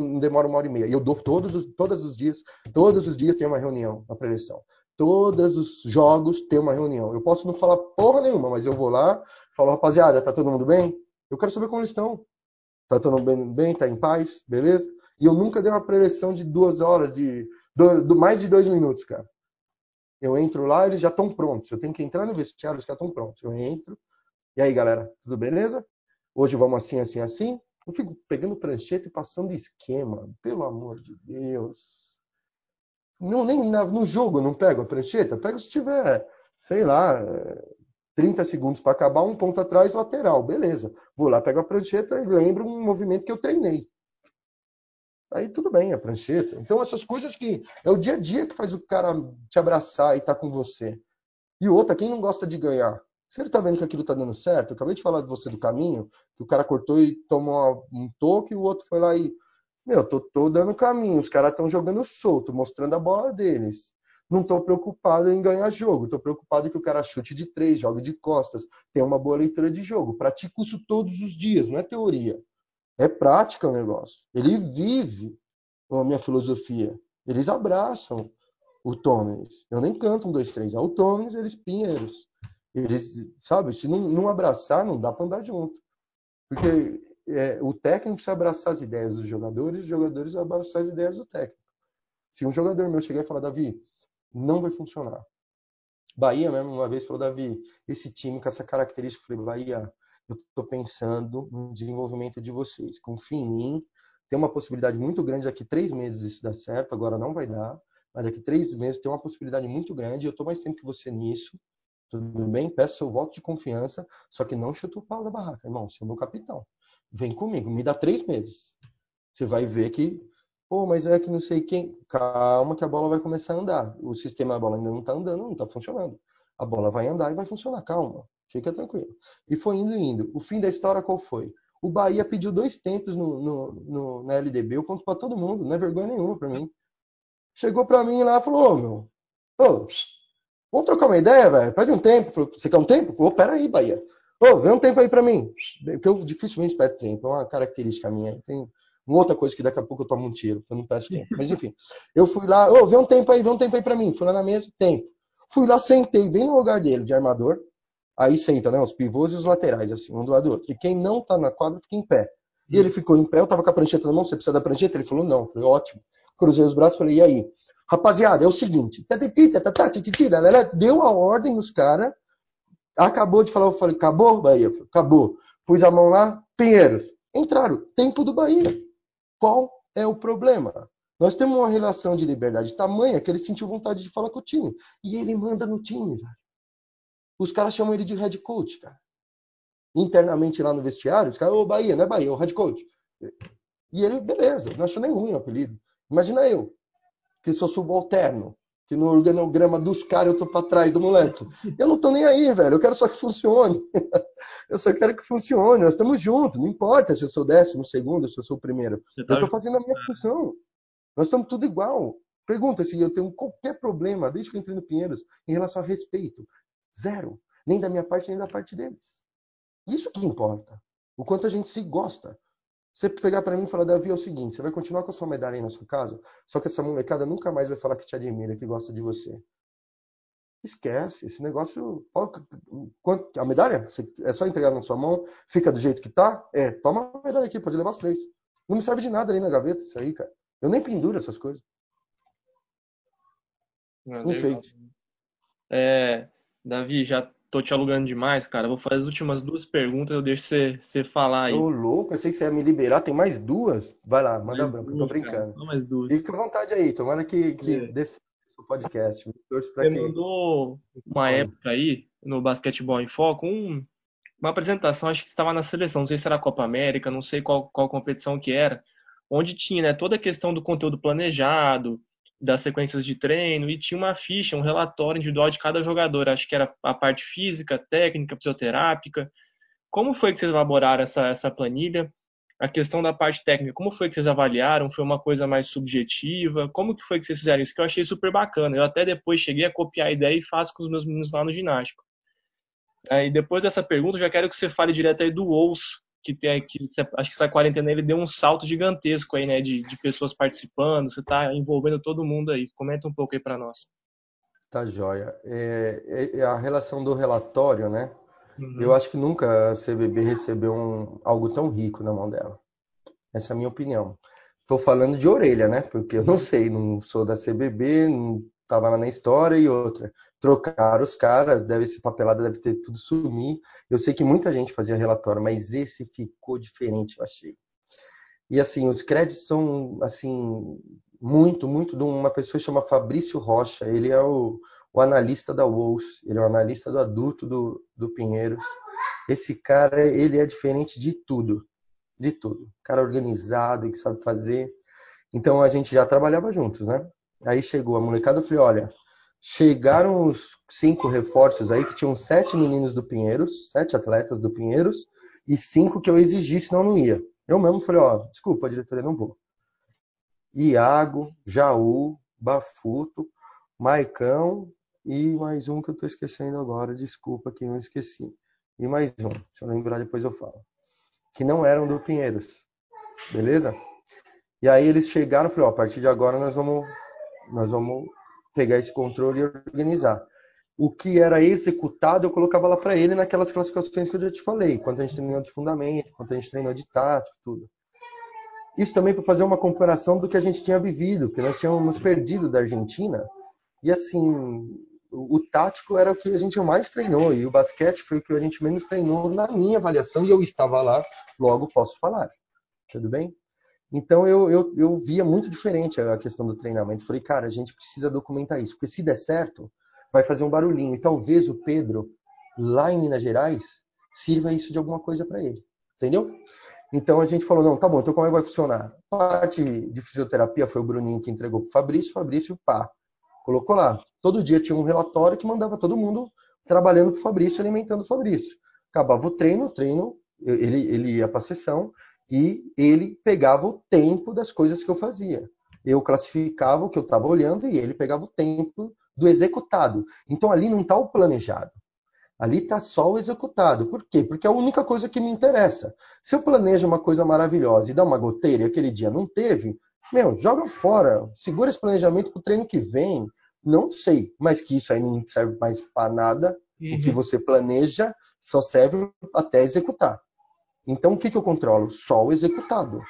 previsão demora uma hora e meia. E eu dou todos os, todos os dias, todos os dias tem uma reunião na preleção. Todos os jogos tem uma reunião. Eu posso não falar porra nenhuma, mas eu vou lá, falo, rapaziada, tá todo mundo bem? Eu quero saber como eles estão. Tá todo mundo bem? Tá em paz? Beleza? E eu nunca dei uma preleção de duas horas, de, do, do mais de dois minutos, cara. Eu entro lá, eles já estão prontos. Eu tenho que entrar no vestiário, eles já estão prontos. Eu entro. E aí, galera, tudo beleza? Hoje vamos assim, assim, assim. Eu fico pegando prancheta e passando esquema, pelo amor de Deus. Não, nem na, no jogo não pego a prancheta, pego se tiver, sei lá, 30 segundos para acabar, um ponto atrás, lateral, beleza. Vou lá, pego a prancheta e lembro um movimento que eu treinei. Aí tudo bem, a prancheta. Então essas coisas que é o dia a dia que faz o cara te abraçar e estar tá com você. E outra, quem não gosta de ganhar? Se ele está vendo que aquilo está dando certo, eu acabei de falar de você do caminho, que o cara cortou e tomou um toque e o outro foi lá e. Meu, tô, tô dando caminho, os caras estão jogando solto, mostrando a bola deles. Não estou preocupado em ganhar jogo, estou preocupado que o cara chute de três, jogue de costas, tenha uma boa leitura de jogo. Pratico isso todos os dias, não é teoria. É prática o negócio. Ele vive a minha filosofia. Eles abraçam o Tomes. Eu nem canto um, dois, três. É o Tomes, eles Pinheiros. Eles, sabe, se não, não abraçar, não dá para andar junto. Porque é, o técnico precisa abraçar as ideias dos jogadores, os jogadores abraçar as ideias do técnico. Se um jogador meu chegar e falar, Davi, não vai funcionar. Bahia mesmo uma vez falou, Davi, esse time com essa característica, eu falei, Bahia, eu estou pensando no desenvolvimento de vocês. Confie em mim. Tem uma possibilidade muito grande daqui três meses isso dar certo. Agora não vai dar, mas daqui três meses tem uma possibilidade muito grande. Eu estou mais tempo que você nisso. Tudo bem? Peço seu voto de confiança, só que não chuta o pau da barraca. Irmão, você é meu capitão. Vem comigo, me dá três meses. Você vai ver que, pô, mas é que não sei quem. Calma, que a bola vai começar a andar. O sistema da bola ainda não está andando, não está funcionando. A bola vai andar e vai funcionar. Calma, fica tranquilo. E foi indo indo. O fim da história qual foi? O Bahia pediu dois tempos no, no, no na LDB. Eu conto para todo mundo, não é vergonha nenhuma para mim. Chegou para mim lá e falou: Ô, meu, ô, Vamos trocar uma ideia, velho? Pede um tempo. Falei, você quer um tempo? Ô, pera aí, Bahia. Ô, vem um tempo aí pra mim. Porque eu dificilmente peço tempo, é uma característica minha. Tem uma outra coisa que daqui a pouco eu tomo um tiro, eu não peço tempo. Mas enfim, eu fui lá, ô, vem um tempo aí, vem um tempo aí pra mim. Fui lá na mesa, tempo. Fui lá, sentei bem no lugar dele, de armador. Aí senta, né? Os pivôs e os laterais, assim, um do lado do outro. E quem não tá na quadra fica em pé. E ele ficou em pé, eu tava com a prancheta na mão, você precisa da prancheta? Ele falou, não. Eu falei, ótimo. Cruzei os braços, falei, e aí? Rapaziada, é o seguinte, deu a ordem nos caras, acabou de falar, eu falei, acabou, Bahia? Falei, acabou. Pus a mão lá, Pinheiros. Entraram, tempo do Bahia. Qual é o problema? Nós temos uma relação de liberdade tamanha que ele sentiu vontade de falar com o time. E ele manda no time, velho. Os caras chamam ele de head coach, cara. Internamente lá no vestiário, os caras, ô Bahia, não é Bahia, é o head coach. E ele, beleza, não achou nem ruim o apelido. Imagina eu, que sou subalterno, que no organograma dos caras eu tô pra trás do moleque. Eu não tô nem aí, velho. Eu quero só que funcione. eu só quero que funcione. Nós estamos juntos. Não importa se eu sou décimo segundo, se eu sou o primeiro. Tá eu tô fazendo a minha função. Nós estamos tudo igual. Pergunta se eu tenho qualquer problema, desde que eu entrei no Pinheiros, em relação a respeito. Zero. Nem da minha parte, nem da parte deles. Isso que importa. O quanto a gente se gosta. Você pegar para mim e falar, Davi, é o seguinte, você vai continuar com a sua medalha aí na sua casa, só que essa molecada nunca mais vai falar que te admira, que gosta de você. Esquece, esse negócio. A medalha? É só entregar na sua mão, fica do jeito que tá? É, toma a medalha aqui, pode levar as três. Não me serve de nada ali na gaveta, isso aí, cara. Eu nem penduro essas coisas. Enfeite. É, Davi, já tô te alugando demais, cara. Vou fazer as últimas duas perguntas, eu deixo você, você falar aí. Ô, louco, achei que você ia me liberar. Tem mais duas? Vai lá, manda mais branco, duas, tô brincando. Cara, só mais duas. Fica à vontade aí, tomara que, que é. dê o podcast. Você que... mandou uma época aí, no Basquetebol em Foco, um, uma apresentação, acho que estava na seleção, não sei se era a Copa América, não sei qual, qual competição que era, onde tinha né, toda a questão do conteúdo planejado, das sequências de treino e tinha uma ficha, um relatório individual de cada jogador. Acho que era a parte física, técnica, fisioterápica. Como foi que vocês elaboraram essa, essa planilha? A questão da parte técnica, como foi que vocês avaliaram? Foi uma coisa mais subjetiva? Como que foi que vocês fizeram isso? Que eu achei super bacana. Eu até depois cheguei a copiar a ideia e faço com os meus meninos lá no ginástico. Aí depois dessa pergunta, eu já quero que você fale direto aí do OUS, que tem aqui, acho que essa quarentena ele deu um salto gigantesco aí, né, de, de pessoas participando, você está envolvendo todo mundo aí. Comenta um pouco aí para nós. Tá joia. É, é, é, a relação do relatório, né? Uhum. Eu acho que nunca a CBB recebeu um, algo tão rico na mão dela. Essa é a minha opinião. Estou falando de orelha, né? Porque eu não sei, não sou da CBB, não estava lá na história e outra. Trocaram os caras, deve ser papelada, deve ter tudo sumir. Eu sei que muita gente fazia relatório, mas esse ficou diferente, eu achei. E assim, os créditos são assim muito, muito de uma pessoa chama Fabrício Rocha. Ele é o, o analista da Wolves, ele é o analista do adulto do, do Pinheiros. Esse cara, ele é diferente de tudo, de tudo. Cara organizado, que sabe fazer. Então a gente já trabalhava juntos, né? Aí chegou a molecada, eu falei, olha, chegaram os cinco reforços aí, que tinham sete meninos do Pinheiros, sete atletas do Pinheiros, e cinco que eu exigi, senão não ia. Eu mesmo falei, ó, desculpa, diretoria, não vou. Iago, Jaú, Bafuto, Maicão e mais um que eu tô esquecendo agora, desculpa que eu esqueci. E mais um, se eu lembrar depois eu falo. Que não eram do Pinheiros. Beleza? E aí eles chegaram e falaram, ó, a partir de agora nós vamos nós vamos pegar esse controle e organizar. O que era executado, eu colocava lá para ele naquelas classificações que eu já te falei, quanto a gente treinou de fundamento, quanto a gente treinou de tático, tudo. Isso também para fazer uma comparação do que a gente tinha vivido, porque nós tínhamos perdido da Argentina, e assim, o, o tático era o que a gente mais treinou, e o basquete foi o que a gente menos treinou na minha avaliação, e eu estava lá, logo posso falar. Tudo bem? Então eu, eu, eu via muito diferente a questão do treinamento. Falei, cara, a gente precisa documentar isso, porque se der certo, vai fazer um barulhinho. E talvez o Pedro, lá em Minas Gerais, sirva isso de alguma coisa para ele. Entendeu? Então a gente falou, não, tá bom, então como é que vai funcionar? Parte de fisioterapia foi o Bruninho que entregou pro Fabrício, Fabrício, pá, colocou lá. Todo dia tinha um relatório que mandava todo mundo trabalhando pro Fabrício, alimentando o Fabrício. Acabava o treino, o treino, ele, ele ia pra sessão, e ele pegava o tempo das coisas que eu fazia. Eu classificava o que eu estava olhando e ele pegava o tempo do executado. Então ali não está o planejado. Ali está só o executado. Por quê? Porque é a única coisa que me interessa. Se eu planejo uma coisa maravilhosa e dá uma goteira e aquele dia não teve, meu, joga fora. Segura esse planejamento para o treino que vem. Não sei, mas que isso aí não serve mais para nada. Uhum. O que uhum. você planeja só serve até executar. Então, o que, que eu controlo? Só o executado.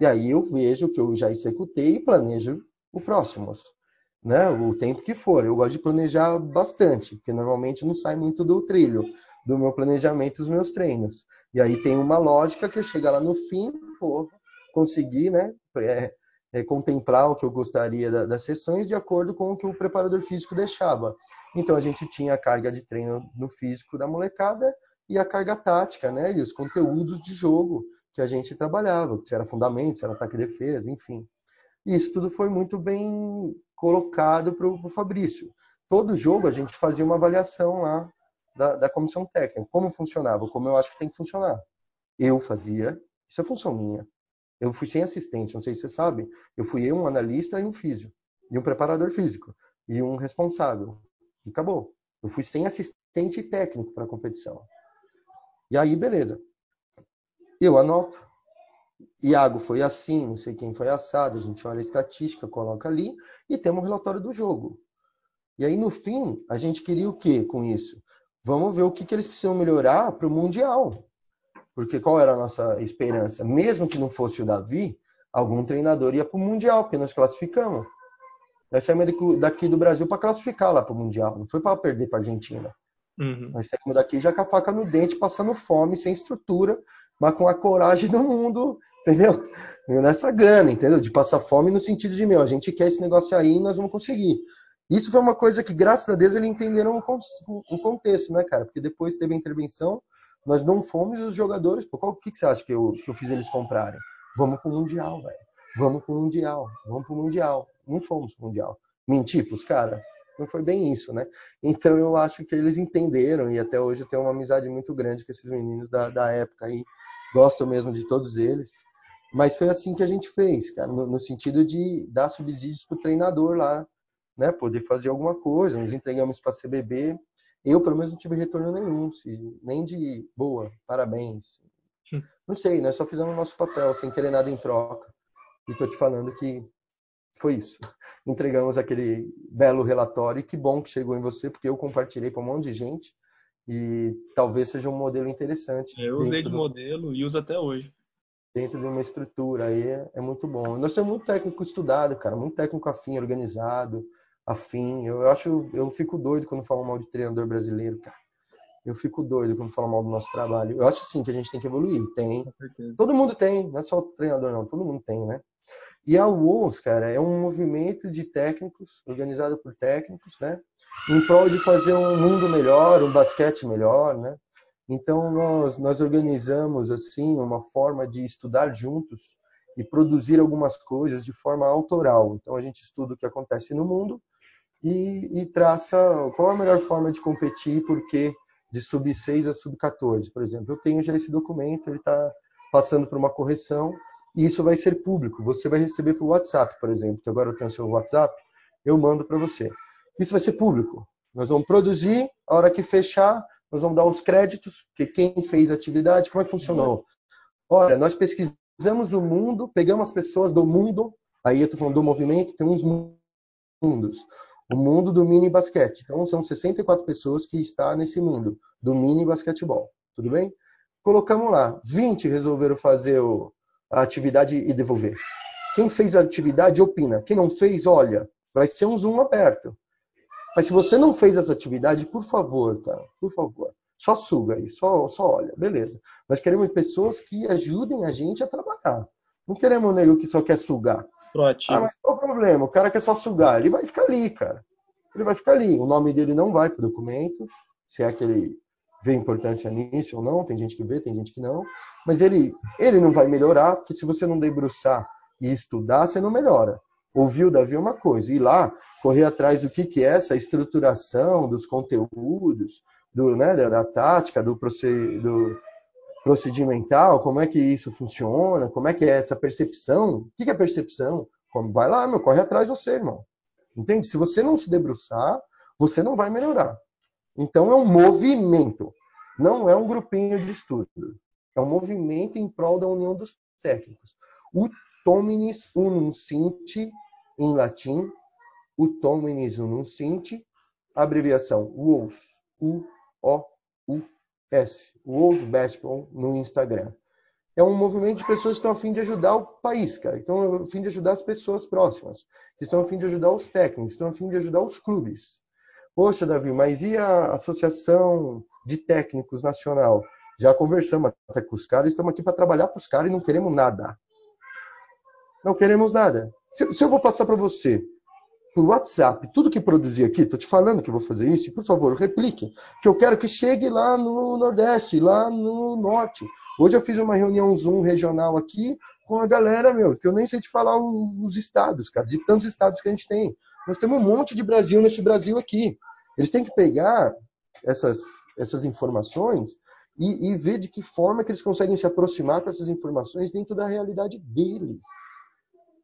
E aí eu vejo que eu já executei e planejo o próximo. Né? O tempo que for. Eu gosto de planejar bastante, porque normalmente não sai muito do trilho, do meu planejamento dos meus treinos. E aí tem uma lógica que chega lá no fim, pô, conseguir né, é, é, contemplar o que eu gostaria da, das sessões de acordo com o que o preparador físico deixava. Então a gente tinha a carga de treino no físico da molecada e a carga tática, né? E os conteúdos de jogo que a gente trabalhava, se era fundamento, se era ataque e defesa, enfim. E isso tudo foi muito bem colocado para o Fabrício. Todo jogo a gente fazia uma avaliação lá da, da comissão técnica, como funcionava, como eu acho que tem que funcionar. Eu fazia, isso é função minha. Eu fui sem assistente, não sei se você sabe. Eu fui um analista e um físico. E um preparador físico. E um responsável. E acabou. Eu fui sem assistente técnico para a competição. E aí, beleza. Eu anoto. Iago foi assim, não sei quem foi assado, a gente olha a estatística, coloca ali e temos o relatório do jogo. E aí, no fim, a gente queria o que com isso? Vamos ver o que, que eles precisam melhorar para o Mundial. Porque qual era a nossa esperança? Mesmo que não fosse o Davi, algum treinador ia para o Mundial, porque nós classificamos. Nós saímos daqui do Brasil para classificar lá para o Mundial, não foi para perder para a Argentina. Uhum. Nós saímos daqui já com a faca no dente, passando fome, sem estrutura, mas com a coragem do mundo, entendeu? Nessa gana, entendeu? De passar fome no sentido de, meu, a gente quer esse negócio aí e nós vamos conseguir. Isso foi uma coisa que, graças a Deus, eles entenderam o contexto, né, cara? Porque depois teve a intervenção nós não fomos os jogadores. Pô, qual, o que, que você acha que eu, que eu fiz eles comprarem? Vamos pro Mundial, velho. Vamos pro Mundial. Vamos pro Mundial. Não fomos pro Mundial. Mentir pros caras? Não foi bem isso, né? Então eu acho que eles entenderam e até hoje eu tenho uma amizade muito grande com esses meninos da, da época aí. Gosto mesmo de todos eles. Mas foi assim que a gente fez, cara, no, no sentido de dar subsídios pro treinador lá, né? Poder fazer alguma coisa. Nos entregamos para CBB eu, pelo menos, não tive retorno nenhum, nem de boa, parabéns. Hum. Não sei, nós só fizemos o nosso papel, sem querer nada em troca. E estou te falando que foi isso. Entregamos aquele belo relatório e que bom que chegou em você, porque eu compartilhei para um monte de gente e talvez seja um modelo interessante. Eu usei de do... modelo e uso até hoje. Dentro de uma estrutura aí é, é muito bom. Nós temos muito técnico estudado, cara, muito técnico afim, organizado, afim. Eu acho, eu fico doido quando falam mal de treinador brasileiro, cara. Eu fico doido quando falam mal do nosso trabalho. Eu acho sim que a gente tem que evoluir. Tem. Todo mundo tem, não é só o treinador, não. Todo mundo tem, né? E a WOS, cara, é um movimento de técnicos, organizado por técnicos, né? Em prol de fazer um mundo melhor, um basquete melhor, né? Então, nós, nós organizamos, assim, uma forma de estudar juntos e produzir algumas coisas de forma autoral. Então, a gente estuda o que acontece no mundo e, e traça qual a melhor forma de competir e por que de sub 6 a sub 14, por exemplo. Eu tenho já esse documento, ele está passando por uma correção e isso vai ser público. Você vai receber por WhatsApp, por exemplo, que agora eu tenho o seu WhatsApp, eu mando para você. Isso vai ser público. Nós vamos produzir, a hora que fechar, nós vamos dar os créditos, que quem fez a atividade, como é que funcionou. Olha, nós pesquisamos o mundo, pegamos as pessoas do mundo, aí eu estou falando do movimento, tem uns mundos o mundo do mini basquete. Então, são 64 pessoas que estão nesse mundo do mini basquetebol. Tudo bem? Colocamos lá. 20 resolveram fazer a atividade e devolver. Quem fez a atividade, opina. Quem não fez, olha. Vai ser um zoom aberto. Mas se você não fez essa atividade, por favor, cara, por favor, só suga aí, só, só olha, beleza. Nós queremos pessoas que ajudem a gente a trabalhar. Não queremos um nego que só quer sugar. Proativo. Ah, mas qual o problema? O cara quer só sugar. Ele vai ficar ali, cara. Ele vai ficar ali. O nome dele não vai para o documento, se é que ele vê importância nisso ou não. Tem gente que vê, tem gente que não. Mas ele, ele não vai melhorar, porque se você não debruçar e estudar, você não melhora. Ouvir o Davi é uma coisa, ir lá, correr atrás do que, que é essa estruturação dos conteúdos, do, né, da, tática, do, do, procedimental, como é que isso funciona, como é que é essa percepção, o que é percepção? Como, vai lá, meu, corre atrás de você, irmão. Entende? Se você não se debruçar, você não vai melhorar. Então é um movimento, não é um grupinho de estudo. É um movimento em prol da união dos técnicos. O Tominis Unum Sint, em latim, o Tominis Unum Sint, abreviação WOS, U-O-U-S, WOS Basketball no Instagram. É um movimento de pessoas que estão a fim de ajudar o país, cara. Estão a fim de ajudar as pessoas próximas, que estão a fim de ajudar os técnicos, estão a fim de ajudar os clubes. Poxa, Davi, mas e a Associação de Técnicos Nacional? Já conversamos até com os caras, estamos aqui para trabalhar para os caras e não queremos nada. Não queremos nada. Se, se eu vou passar para você por WhatsApp tudo que produzir aqui, estou te falando que vou fazer isso, por favor, replique, que eu quero que chegue lá no Nordeste, lá no Norte. Hoje eu fiz uma reunião Zoom regional aqui com a galera, meu, que eu nem sei te falar os estados, cara, de tantos estados que a gente tem. Nós temos um monte de Brasil nesse Brasil aqui. Eles têm que pegar essas, essas informações e, e ver de que forma que eles conseguem se aproximar com essas informações dentro da realidade deles.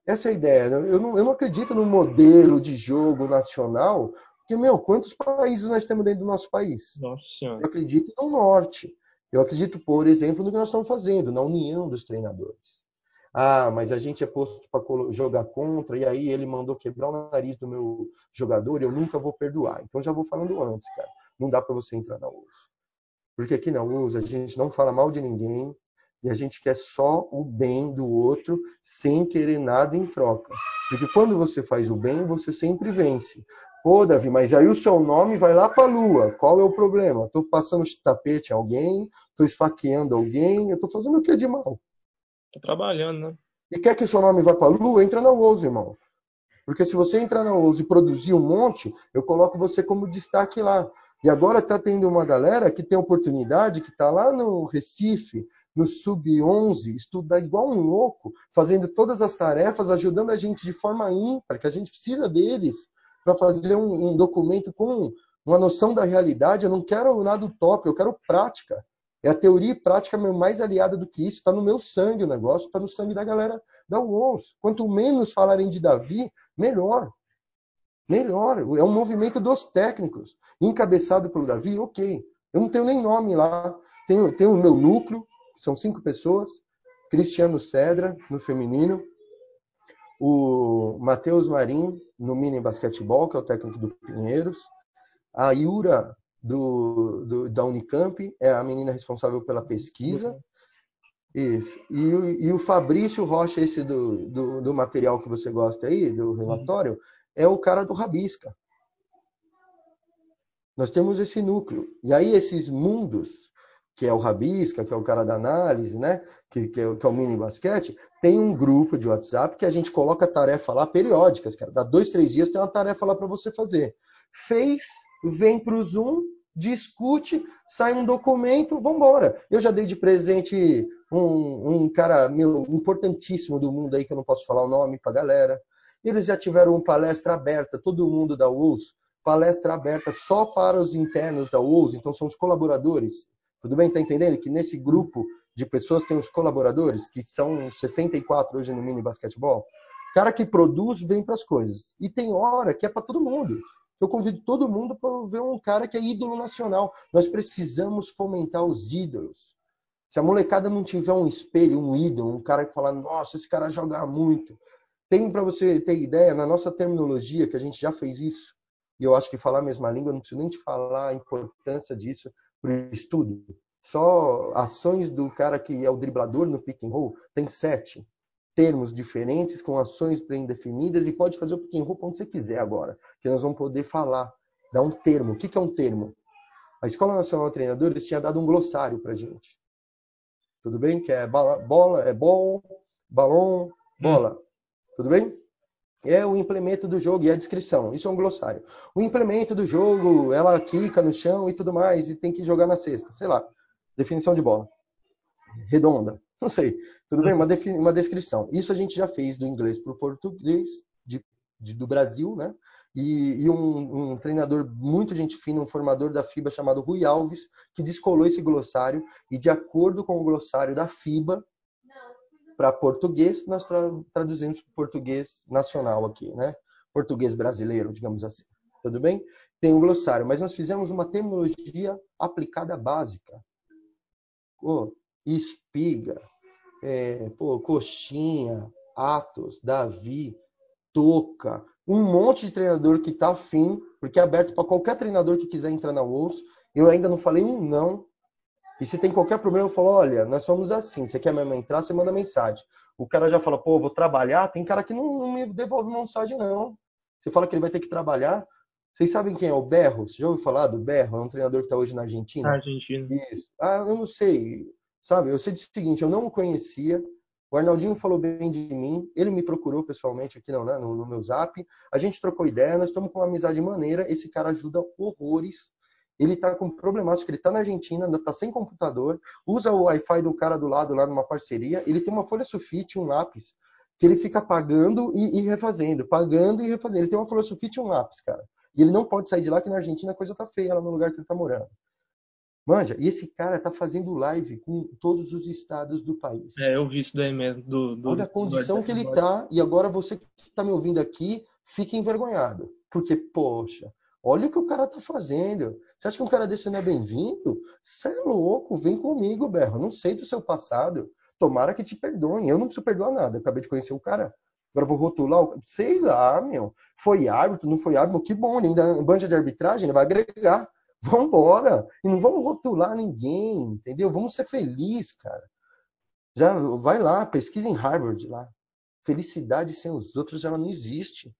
Essa é a ideia. Né? Eu não, eu não acredito no modelo de jogo nacional, porque, meu, quantos países nós temos dentro do nosso país? Nossa Senhora. Eu acredito no norte. Eu acredito, por exemplo, no que nós estamos fazendo, na união dos treinadores. Ah, mas a gente é posto para jogar contra, e aí ele mandou quebrar o nariz do meu jogador, e eu nunca vou perdoar. Então já vou falando antes, cara. Não dá para você entrar na USA. Porque aqui na USA a gente não fala mal de ninguém, e a gente quer só o bem do outro sem querer nada em troca. Porque quando você faz o bem, você sempre vence. Pô, Davi, mas aí o seu nome vai lá para a lua. Qual é o problema? Estou passando tapete em alguém, estou esfaqueando alguém, eu estou fazendo o que de mal? Estou trabalhando, né? E quer que o seu nome vá para a lua? Entra na OUSE, irmão. Porque se você entrar na OUSE e produzir um monte, eu coloco você como destaque lá. E agora está tendo uma galera que tem oportunidade, que está lá no Recife, no Sub-11, estudar igual um louco, fazendo todas as tarefas, ajudando a gente de forma ímpar, que a gente precisa deles para fazer um, um, documento com uma noção da realidade. Eu não quero nada top, eu quero prática. É a teoria e prática mais aliada do que isso. Está no meu sangue o negócio, está no sangue da galera da UONS. Quanto menos falarem de Davi, melhor. Melhor. É um movimento dos técnicos. Encabeçado pelo Davi, ok. Eu não tenho nem nome lá. Tenho, tenho o meu núcleo, são cinco pessoas. Cristiano Cedra, no feminino. O Matheus Marim, no mini basquetebol, que é o técnico do Pinheiros. A Yura, do, do, da Unicamp, é a menina responsável pela pesquisa. Isso. E, e, o Fabrício Rocha, esse do, do, do, material que você gosta aí, do relatório, é o cara do Rabisca. Nós temos esse núcleo. E aí esses mundos que é o Rabisca, que é o cara da análise, né? Que, que, é, que é o mini basquete, tem um grupo de WhatsApp que a gente coloca tarefa lá periódicas, cara. Dá dois, três dias tem uma tarefa lá para você fazer. Fez, vem para o Zoom, discute, sai um documento, vamos embora. Eu já dei de presente um, um cara meu importantíssimo do mundo aí, que eu não posso falar o nome para galera. Eles já tiveram uma palestra aberta, todo mundo da UOS, palestra aberta só para os internos da UOS, então são os colaboradores tudo bem? Está entendendo que nesse grupo de pessoas tem os colaboradores, que são 64 hoje no mini basquetebol? Cara que produz vem para as coisas. E tem hora que é para todo mundo. Eu convido todo mundo para ver um cara que é ídolo nacional. Nós precisamos fomentar os ídolos. Se a molecada não tiver um espelho, um ídolo, um cara que fala, nossa, esse cara joga muito. Tem para você ter ideia, na nossa terminologia, que a gente já fez isso, e eu acho que falar a mesma língua, não preciso nem te falar a importância disso, para o estudo. Só ações do cara que é o driblador no pick and roll tem sete termos diferentes com ações pré-definidas e pode fazer o pick and roll onde você quiser agora, que nós vamos poder falar, dar um termo. O que é um termo? A Escola Nacional de Treinadores tinha dado um glossário para gente. Tudo bem? Que é bola, bola é bol, balão, bola. Tudo bem? é o implemento do jogo e a descrição. Isso é um glossário. O implemento do jogo, ela quica no chão e tudo mais, e tem que jogar na cesta. Sei lá. Definição de bola. Redonda. Não sei. Tudo bem? Uma, uma descrição. Isso a gente já fez do inglês para o português, de, de, do Brasil, né? E, e um, um, treinador muito gente fina, um formador da FIBA chamado Rui Alves, que descolou esse glossário e, de acordo com o glossário da FIBA, para português, nós tra traduzimos para português nacional aqui, né? português brasileiro, digamos assim. Tudo bem? Tem um glossário, mas nós fizemos uma terminologia aplicada básica. Pô, espiga, é, pô, coxinha, Atos, Davi, Toca, um monte de treinador que está afim, porque é aberto para qualquer treinador que quiser entrar na Wolves. Eu ainda não falei um não. E se tem qualquer problema, eu falo, olha, nós somos assim, você quer mesmo entrar, você manda mensagem. O cara já fala, pô, vou trabalhar, tem cara que não, não me devolve mensagem, não. Você fala que ele vai ter que trabalhar. Vocês sabem quem é o Berro? Você já ouviu falar do Berro? É um treinador que está hoje na Argentina. Argentina. Isso. Ah, eu não sei. Sabe, eu sei o seguinte, eu não o conhecia. O Arnaldinho falou bem de mim, ele me procurou pessoalmente aqui não, né, no, no meu zap. A gente trocou ideia, nós estamos com uma amizade maneira. Esse cara ajuda horrores. Ele está com problemático, ele está na Argentina, está sem computador, usa o Wi-Fi do cara do lado lá numa parceria. Ele tem uma folha sulfite, um lápis, que ele fica pagando e, e refazendo, pagando e refazendo. Ele tem uma folha sulfite e um lápis, cara. E ele não pode sair de lá, que na Argentina a coisa tá feia lá no lugar que ele está morando. Manja, e esse cara tá fazendo live com todos os estados do país. É, eu vi isso daí mesmo. Do, do Olha a condição do que ele tá, e agora você que tá me ouvindo aqui, fica envergonhado. Porque, poxa, olha o que o cara tá fazendo. Você acha que um cara desse não é bem-vindo? Você é louco, vem comigo, Berro. não sei do seu passado. Tomara que te perdoem. Eu não preciso perdoar nada. Eu acabei de conhecer o cara. Agora vou rotular o... Sei lá, meu. Foi árbitro, não foi árbitro? Que bom, ainda banja de arbitragem, ele vai agregar. Vamos embora. E não vamos rotular ninguém, entendeu? Vamos ser felizes, cara. Já vai lá, pesquisa em Harvard lá. Felicidade sem os outros ela não existe.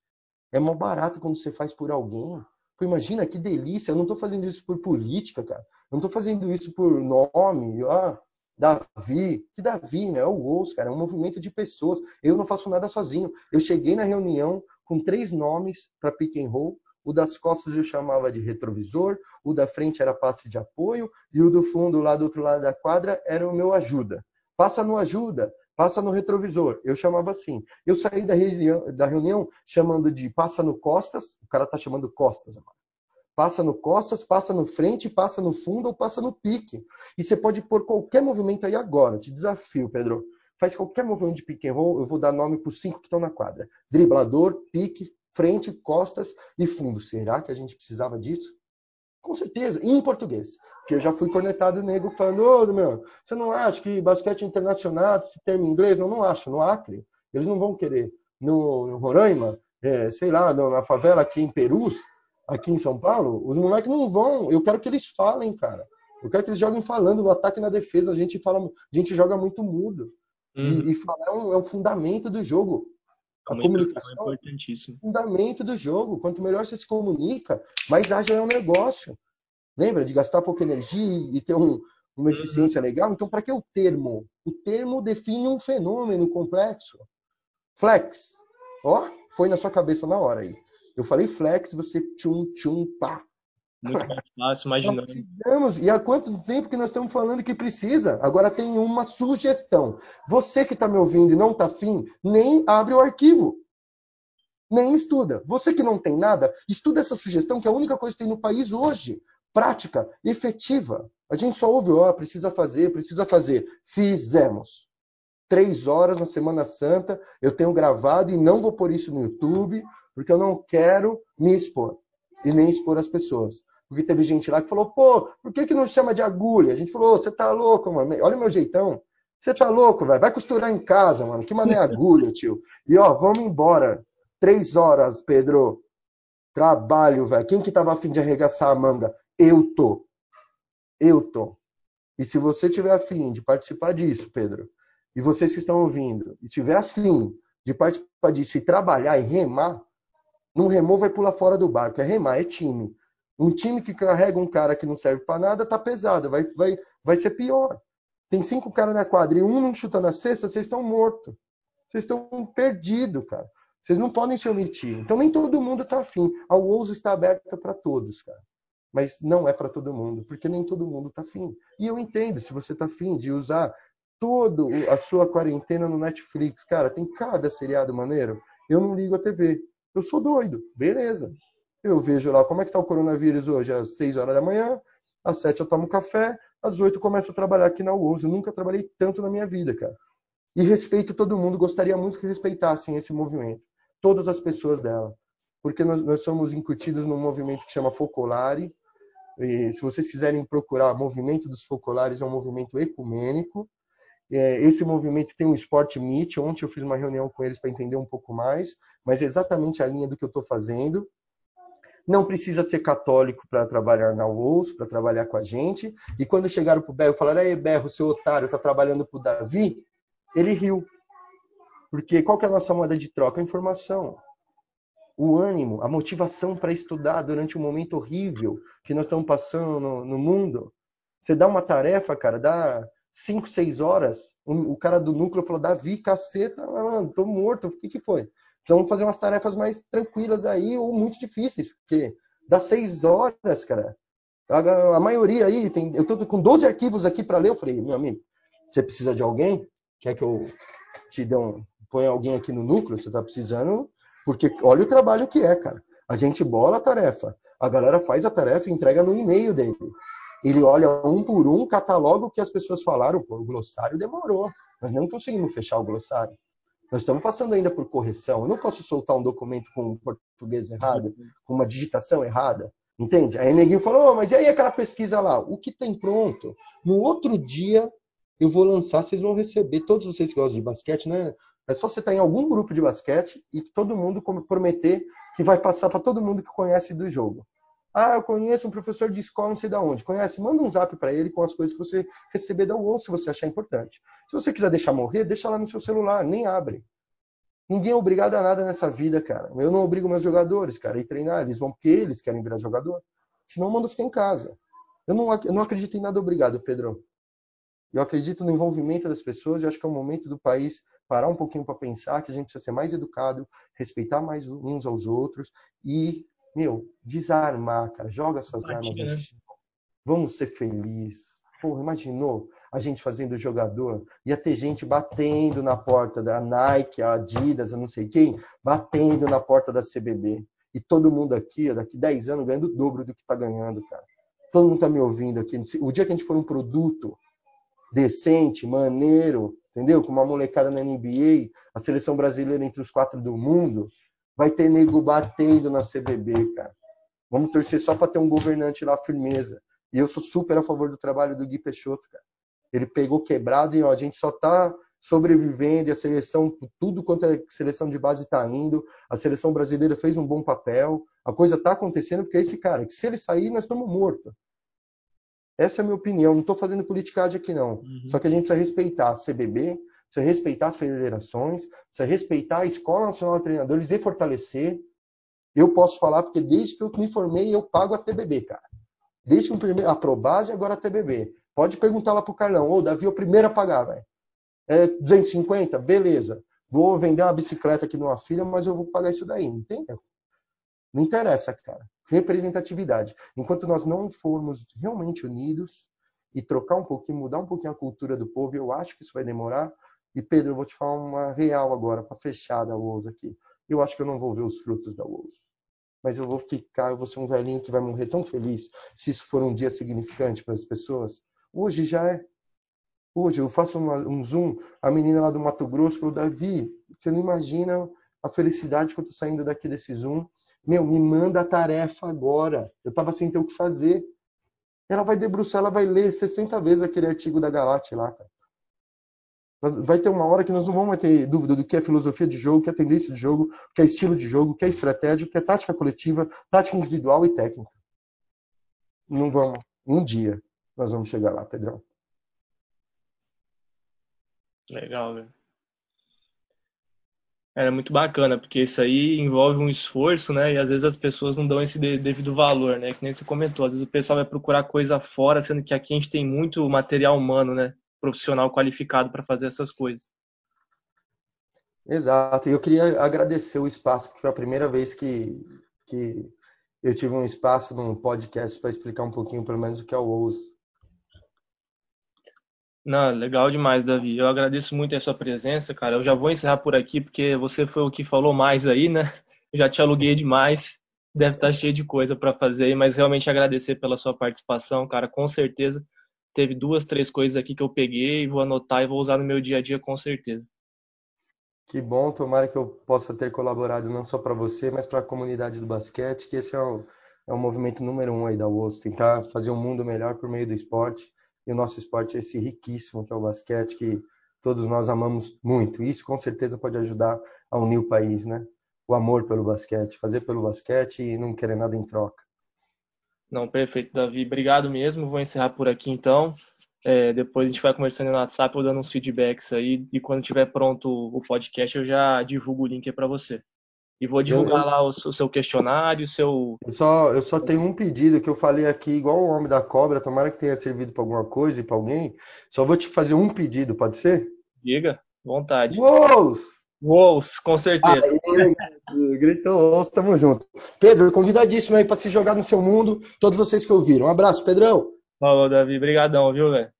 É mal barato quando você faz por alguém. Pô, imagina que delícia. Eu não estou fazendo isso por política, cara. Eu não estou fazendo isso por nome. Ah, Davi. Que Davi, né? É o Os, cara. É um movimento de pessoas. Eu não faço nada sozinho. Eu cheguei na reunião com três nomes para pick and roll. O das costas eu chamava de retrovisor, o da frente era passe de apoio e o do fundo, lá do outro lado da quadra, era o meu ajuda. Passa no ajuda, passa no retrovisor. Eu chamava assim. Eu saí da reunião, da reunião chamando de passa no costas, o cara tá chamando costas agora. Passa no costas, passa no frente, passa no fundo ou passa no pique. E você pode pôr qualquer movimento aí agora. Te desafio, Pedro. Faz qualquer movimento de pick and roll, eu vou dar nome para os cinco que estão na quadra. Driblador, pique, frente, costas e fundo. Será que a gente precisava disso? Com certeza, e em português. Porque eu já fui cornetado nego falando, ô, meu, você não acha que basquete internacional, esse termo em inglês? Não, não acho. No Acre, eles não vão querer. No, no Roraima, é, sei lá, na favela aqui em Perus, aqui em São Paulo, os moleques não vão. Eu quero que eles falem, cara. Eu quero que eles joguem falando no ataque e na defesa. A gente fala, a gente joga muito mudo. Uhum. E, e falar é um, é um fundamento do jogo. A comunicação é importantíssimo. fundamento do jogo. Quanto melhor você se comunica, mais ágil é o um negócio. Lembra de gastar pouca energia e ter um, uma eficiência uhum. legal? Então, para que o termo? O termo define um fenômeno complexo. Flex. Ó, foi na sua cabeça na hora aí. Eu falei flex, você tchum, tchum, pá. Muito mais fácil. Precisamos. E há quanto tempo que nós estamos falando que precisa? Agora tem uma sugestão. Você que está me ouvindo e não está afim, nem abre o arquivo. Nem estuda. Você que não tem nada, estuda essa sugestão, que é a única coisa que tem no país hoje. Prática, efetiva. A gente só ouve, ó, oh, precisa fazer, precisa fazer. Fizemos. Três horas na Semana Santa, eu tenho gravado e não vou pôr isso no YouTube, porque eu não quero me expor e nem expor as pessoas. Porque teve gente lá que falou, pô, por que, que não chama de agulha? A gente falou, você tá louco, mano. Olha o meu jeitão. Você tá louco, velho. Vai costurar em casa, mano. Que mané agulha, tio. E ó, vamos embora. Três horas, Pedro. Trabalho, velho. Quem que tava afim de arregaçar a manga? Eu tô. Eu tô. E se você tiver afim de participar disso, Pedro, e vocês que estão ouvindo, e tiver afim de participar disso e trabalhar e remar, não remou, vai pular fora do barco. É remar, é time. Um time que carrega um cara que não serve para nada tá pesado, vai, vai, vai ser pior. Tem cinco caras na quadra e um não chuta na cesta, vocês estão mortos. Vocês estão perdidos, cara. Vocês não podem se omitir. Então nem todo mundo tá afim. A Wolves está aberta para todos, cara. Mas não é para todo mundo, porque nem todo mundo tá afim. E eu entendo, se você tá afim de usar toda a sua quarentena no Netflix, cara, tem cada seriado maneiro. Eu não ligo a TV. Eu sou doido, beleza. Eu vejo lá como é que está o coronavírus hoje, às 6 horas da manhã, às 7 eu tomo café, às 8 eu começo a trabalhar aqui na UOS. Eu nunca trabalhei tanto na minha vida, cara. E respeito todo mundo, gostaria muito que respeitassem esse movimento. Todas as pessoas dela. porque nós, nós somos incutidos num movimento que chama Focolare. E, se vocês quiserem procurar, movimento dos Focolares é um movimento ecumênico. É, esse movimento tem um Sport Meet. Ontem eu fiz uma reunião com eles para entender um pouco mais, mas é exatamente a linha do que eu estou fazendo. Não precisa ser católico para trabalhar na UOS, para trabalhar com a gente. E quando chegaram para o Berro e falaram: Ei, Berro, seu otário, está trabalhando para o Davi, ele riu. Porque qual que é a nossa moeda de troca? Informação. O ânimo, a motivação para estudar durante um momento horrível que nós estamos passando no, no mundo. Você dá uma tarefa, cara, dá cinco, seis horas. O, cara do núcleo falou: Davi, caceta, mano, tô morto. O que, que foi? Precisamos fazer umas tarefas mais tranquilas aí ou muito difíceis, porque dá seis horas, cara. A, a maioria aí, tem, eu tô com 12 arquivos aqui para ler. Eu falei: meu amigo, você precisa de alguém? Quer que eu te dê um, põe alguém aqui no núcleo, você está precisando, porque olha o trabalho que é, cara. A gente bola a tarefa, a galera faz a tarefa e entrega no e-mail dele. Ele olha um por um, cataloga o que as pessoas falaram. Pô, o glossário demorou. Nós não conseguimos fechar o glossário. Nós estamos passando ainda por correção. Eu não posso soltar um documento com um português errado, com uma digitação errada. Entende? Aí neguinho falou, oh, mas e aí aquela pesquisa lá? O que tem pronto? No outro dia eu vou lançar, vocês vão receber, todos vocês que gostam de basquete, né? É só você estar em algum grupo de basquete e todo mundo prometer que vai passar para todo mundo que conhece do jogo. Ah, eu conheço um professor de escola, não sei de onde. Conhece? Manda um zap para ele com as coisas que você receber da UOL, se você achar importante. Se você quiser deixar morrer, deixa lá no seu celular, nem abre. Ninguém é obrigado a nada nessa vida, cara. Eu não obrigo meus jogadores, cara, a treinar. Eles vão porque eles querem virar jogador. Senão, eu mando ficar em casa. Eu não, eu não acredito em nada obrigado, Pedro. Eu acredito no envolvimento das pessoas. Eu acho que é o momento do país parar um pouquinho para pensar que a gente precisa ser mais educado, respeitar mais uns aos outros e, meu, desarmar, cara. Joga suas armas no chão. Vamos ser felizes. Porra, imaginou a gente fazendo jogador? Ia ter gente batendo na porta da Nike, a Adidas, eu não sei quem, batendo na porta da CBB. E todo mundo aqui, daqui 10 anos, ganhando o dobro do que está ganhando, cara. Todo mundo está me ouvindo aqui. O dia que a gente for um produto decente, maneiro, entendeu? Com uma molecada na NBA, a seleção brasileira entre os quatro do mundo, vai ter nego batendo na CBB, cara. Vamos torcer só para ter um governante lá firmeza. E eu sou super a favor do trabalho do Gui Peixoto, cara. Ele pegou quebrado e ó, a gente só tá sobrevivendo e a seleção, tudo quanto a seleção de base está indo, a seleção brasileira fez um bom papel, a coisa está acontecendo porque é esse cara, que se ele sair, nós estamos mortos. Essa é a minha opinião. Não estou fazendo politicagem aqui, não. Uhum. Só que a gente precisa respeitar a CBB, precisa respeitar as federações, precisa respeitar a Escola Nacional de Treinadores e fortalecer. Eu posso falar porque desde que eu me formei, eu pago a TBB, cara. Desde que eu a Probase e agora a TBB. Pode perguntar lá pro Carlão. Ô, Davi, o primeiro a pagar, velho. É 250? Beleza. Vou vender uma bicicleta aqui numa filha, mas eu vou pagar isso daí. Entendeu? Não interessa, cara. Representatividade. Enquanto nós não formos realmente unidos e trocar um pouquinho, mudar um pouquinho a cultura do povo, eu acho que isso vai demorar. E Pedro, eu vou te falar uma real agora, para fechar da UOS aqui. Eu acho que eu não vou ver os frutos da UOS. Mas eu vou ficar, eu vou ser um velhinho que vai morrer tão feliz se isso for um dia significante para as pessoas. Hoje já é. Hoje eu faço uma, um zoom, a menina lá do Mato Grosso falou, Davi, você não imagina a felicidade que eu estou saindo daqui desse zoom meu, me manda a tarefa agora. Eu estava sem ter o que fazer. Ela vai debruçar, ela vai ler 60 vezes aquele artigo da Galate lá, cara. Vai ter uma hora que nós não vamos ter dúvida do que é filosofia de jogo, o que é tendência de jogo, o que é estilo de jogo, o que é estratégia, o que é tática coletiva, tática individual e técnica. Não vamos. Um dia nós vamos chegar lá, Pedrão. Legal, velho. Era muito bacana, porque isso aí envolve um esforço, né? E às vezes as pessoas não dão esse devido valor, né? Que nem você comentou, às vezes o pessoal vai procurar coisa fora, sendo que aqui a gente tem muito material humano, né? Profissional qualificado para fazer essas coisas. Exato. E eu queria agradecer o espaço, porque foi a primeira vez que, que eu tive um espaço num podcast para explicar um pouquinho, pelo menos, o que é o OUS. Não, legal demais, Davi. Eu agradeço muito a sua presença, cara. Eu já vou encerrar por aqui, porque você foi o que falou mais aí, né? Eu já te aluguei demais. Deve estar cheio de coisa para fazer, mas realmente agradecer pela sua participação, cara. Com certeza teve duas, três coisas aqui que eu peguei, vou anotar e vou usar no meu dia a dia com certeza. Que bom, tomara que eu possa ter colaborado não só para você, mas para a comunidade do basquete, que esse é o, é o movimento número um aí da UOS, tentar fazer um mundo melhor por meio do esporte. E o nosso esporte é esse riquíssimo que é o basquete, que todos nós amamos muito. Isso com certeza pode ajudar a unir o país, né? O amor pelo basquete, fazer pelo basquete e não querer nada em troca. Não, perfeito, Davi. Obrigado mesmo. Vou encerrar por aqui então. É, depois a gente vai conversando no WhatsApp ou dando uns feedbacks aí. E quando tiver pronto o podcast, eu já divulgo o link para você. E vou divulgar eu, lá o, o, seu questionário, o seu. Eu só, eu só tenho um pedido que eu falei aqui, igual o Homem da Cobra, tomara que tenha servido para alguma coisa e para alguém. Só vou te fazer um pedido, pode ser? Diga, vontade. Uou! Wolves, com certeza. Aí, gritou, tamo junto. Pedro, convidadíssimo aí para se jogar no seu mundo, todos vocês que ouviram. Um abraço, Pedrão. Falou, Davi. Obrigadão, viu, velho?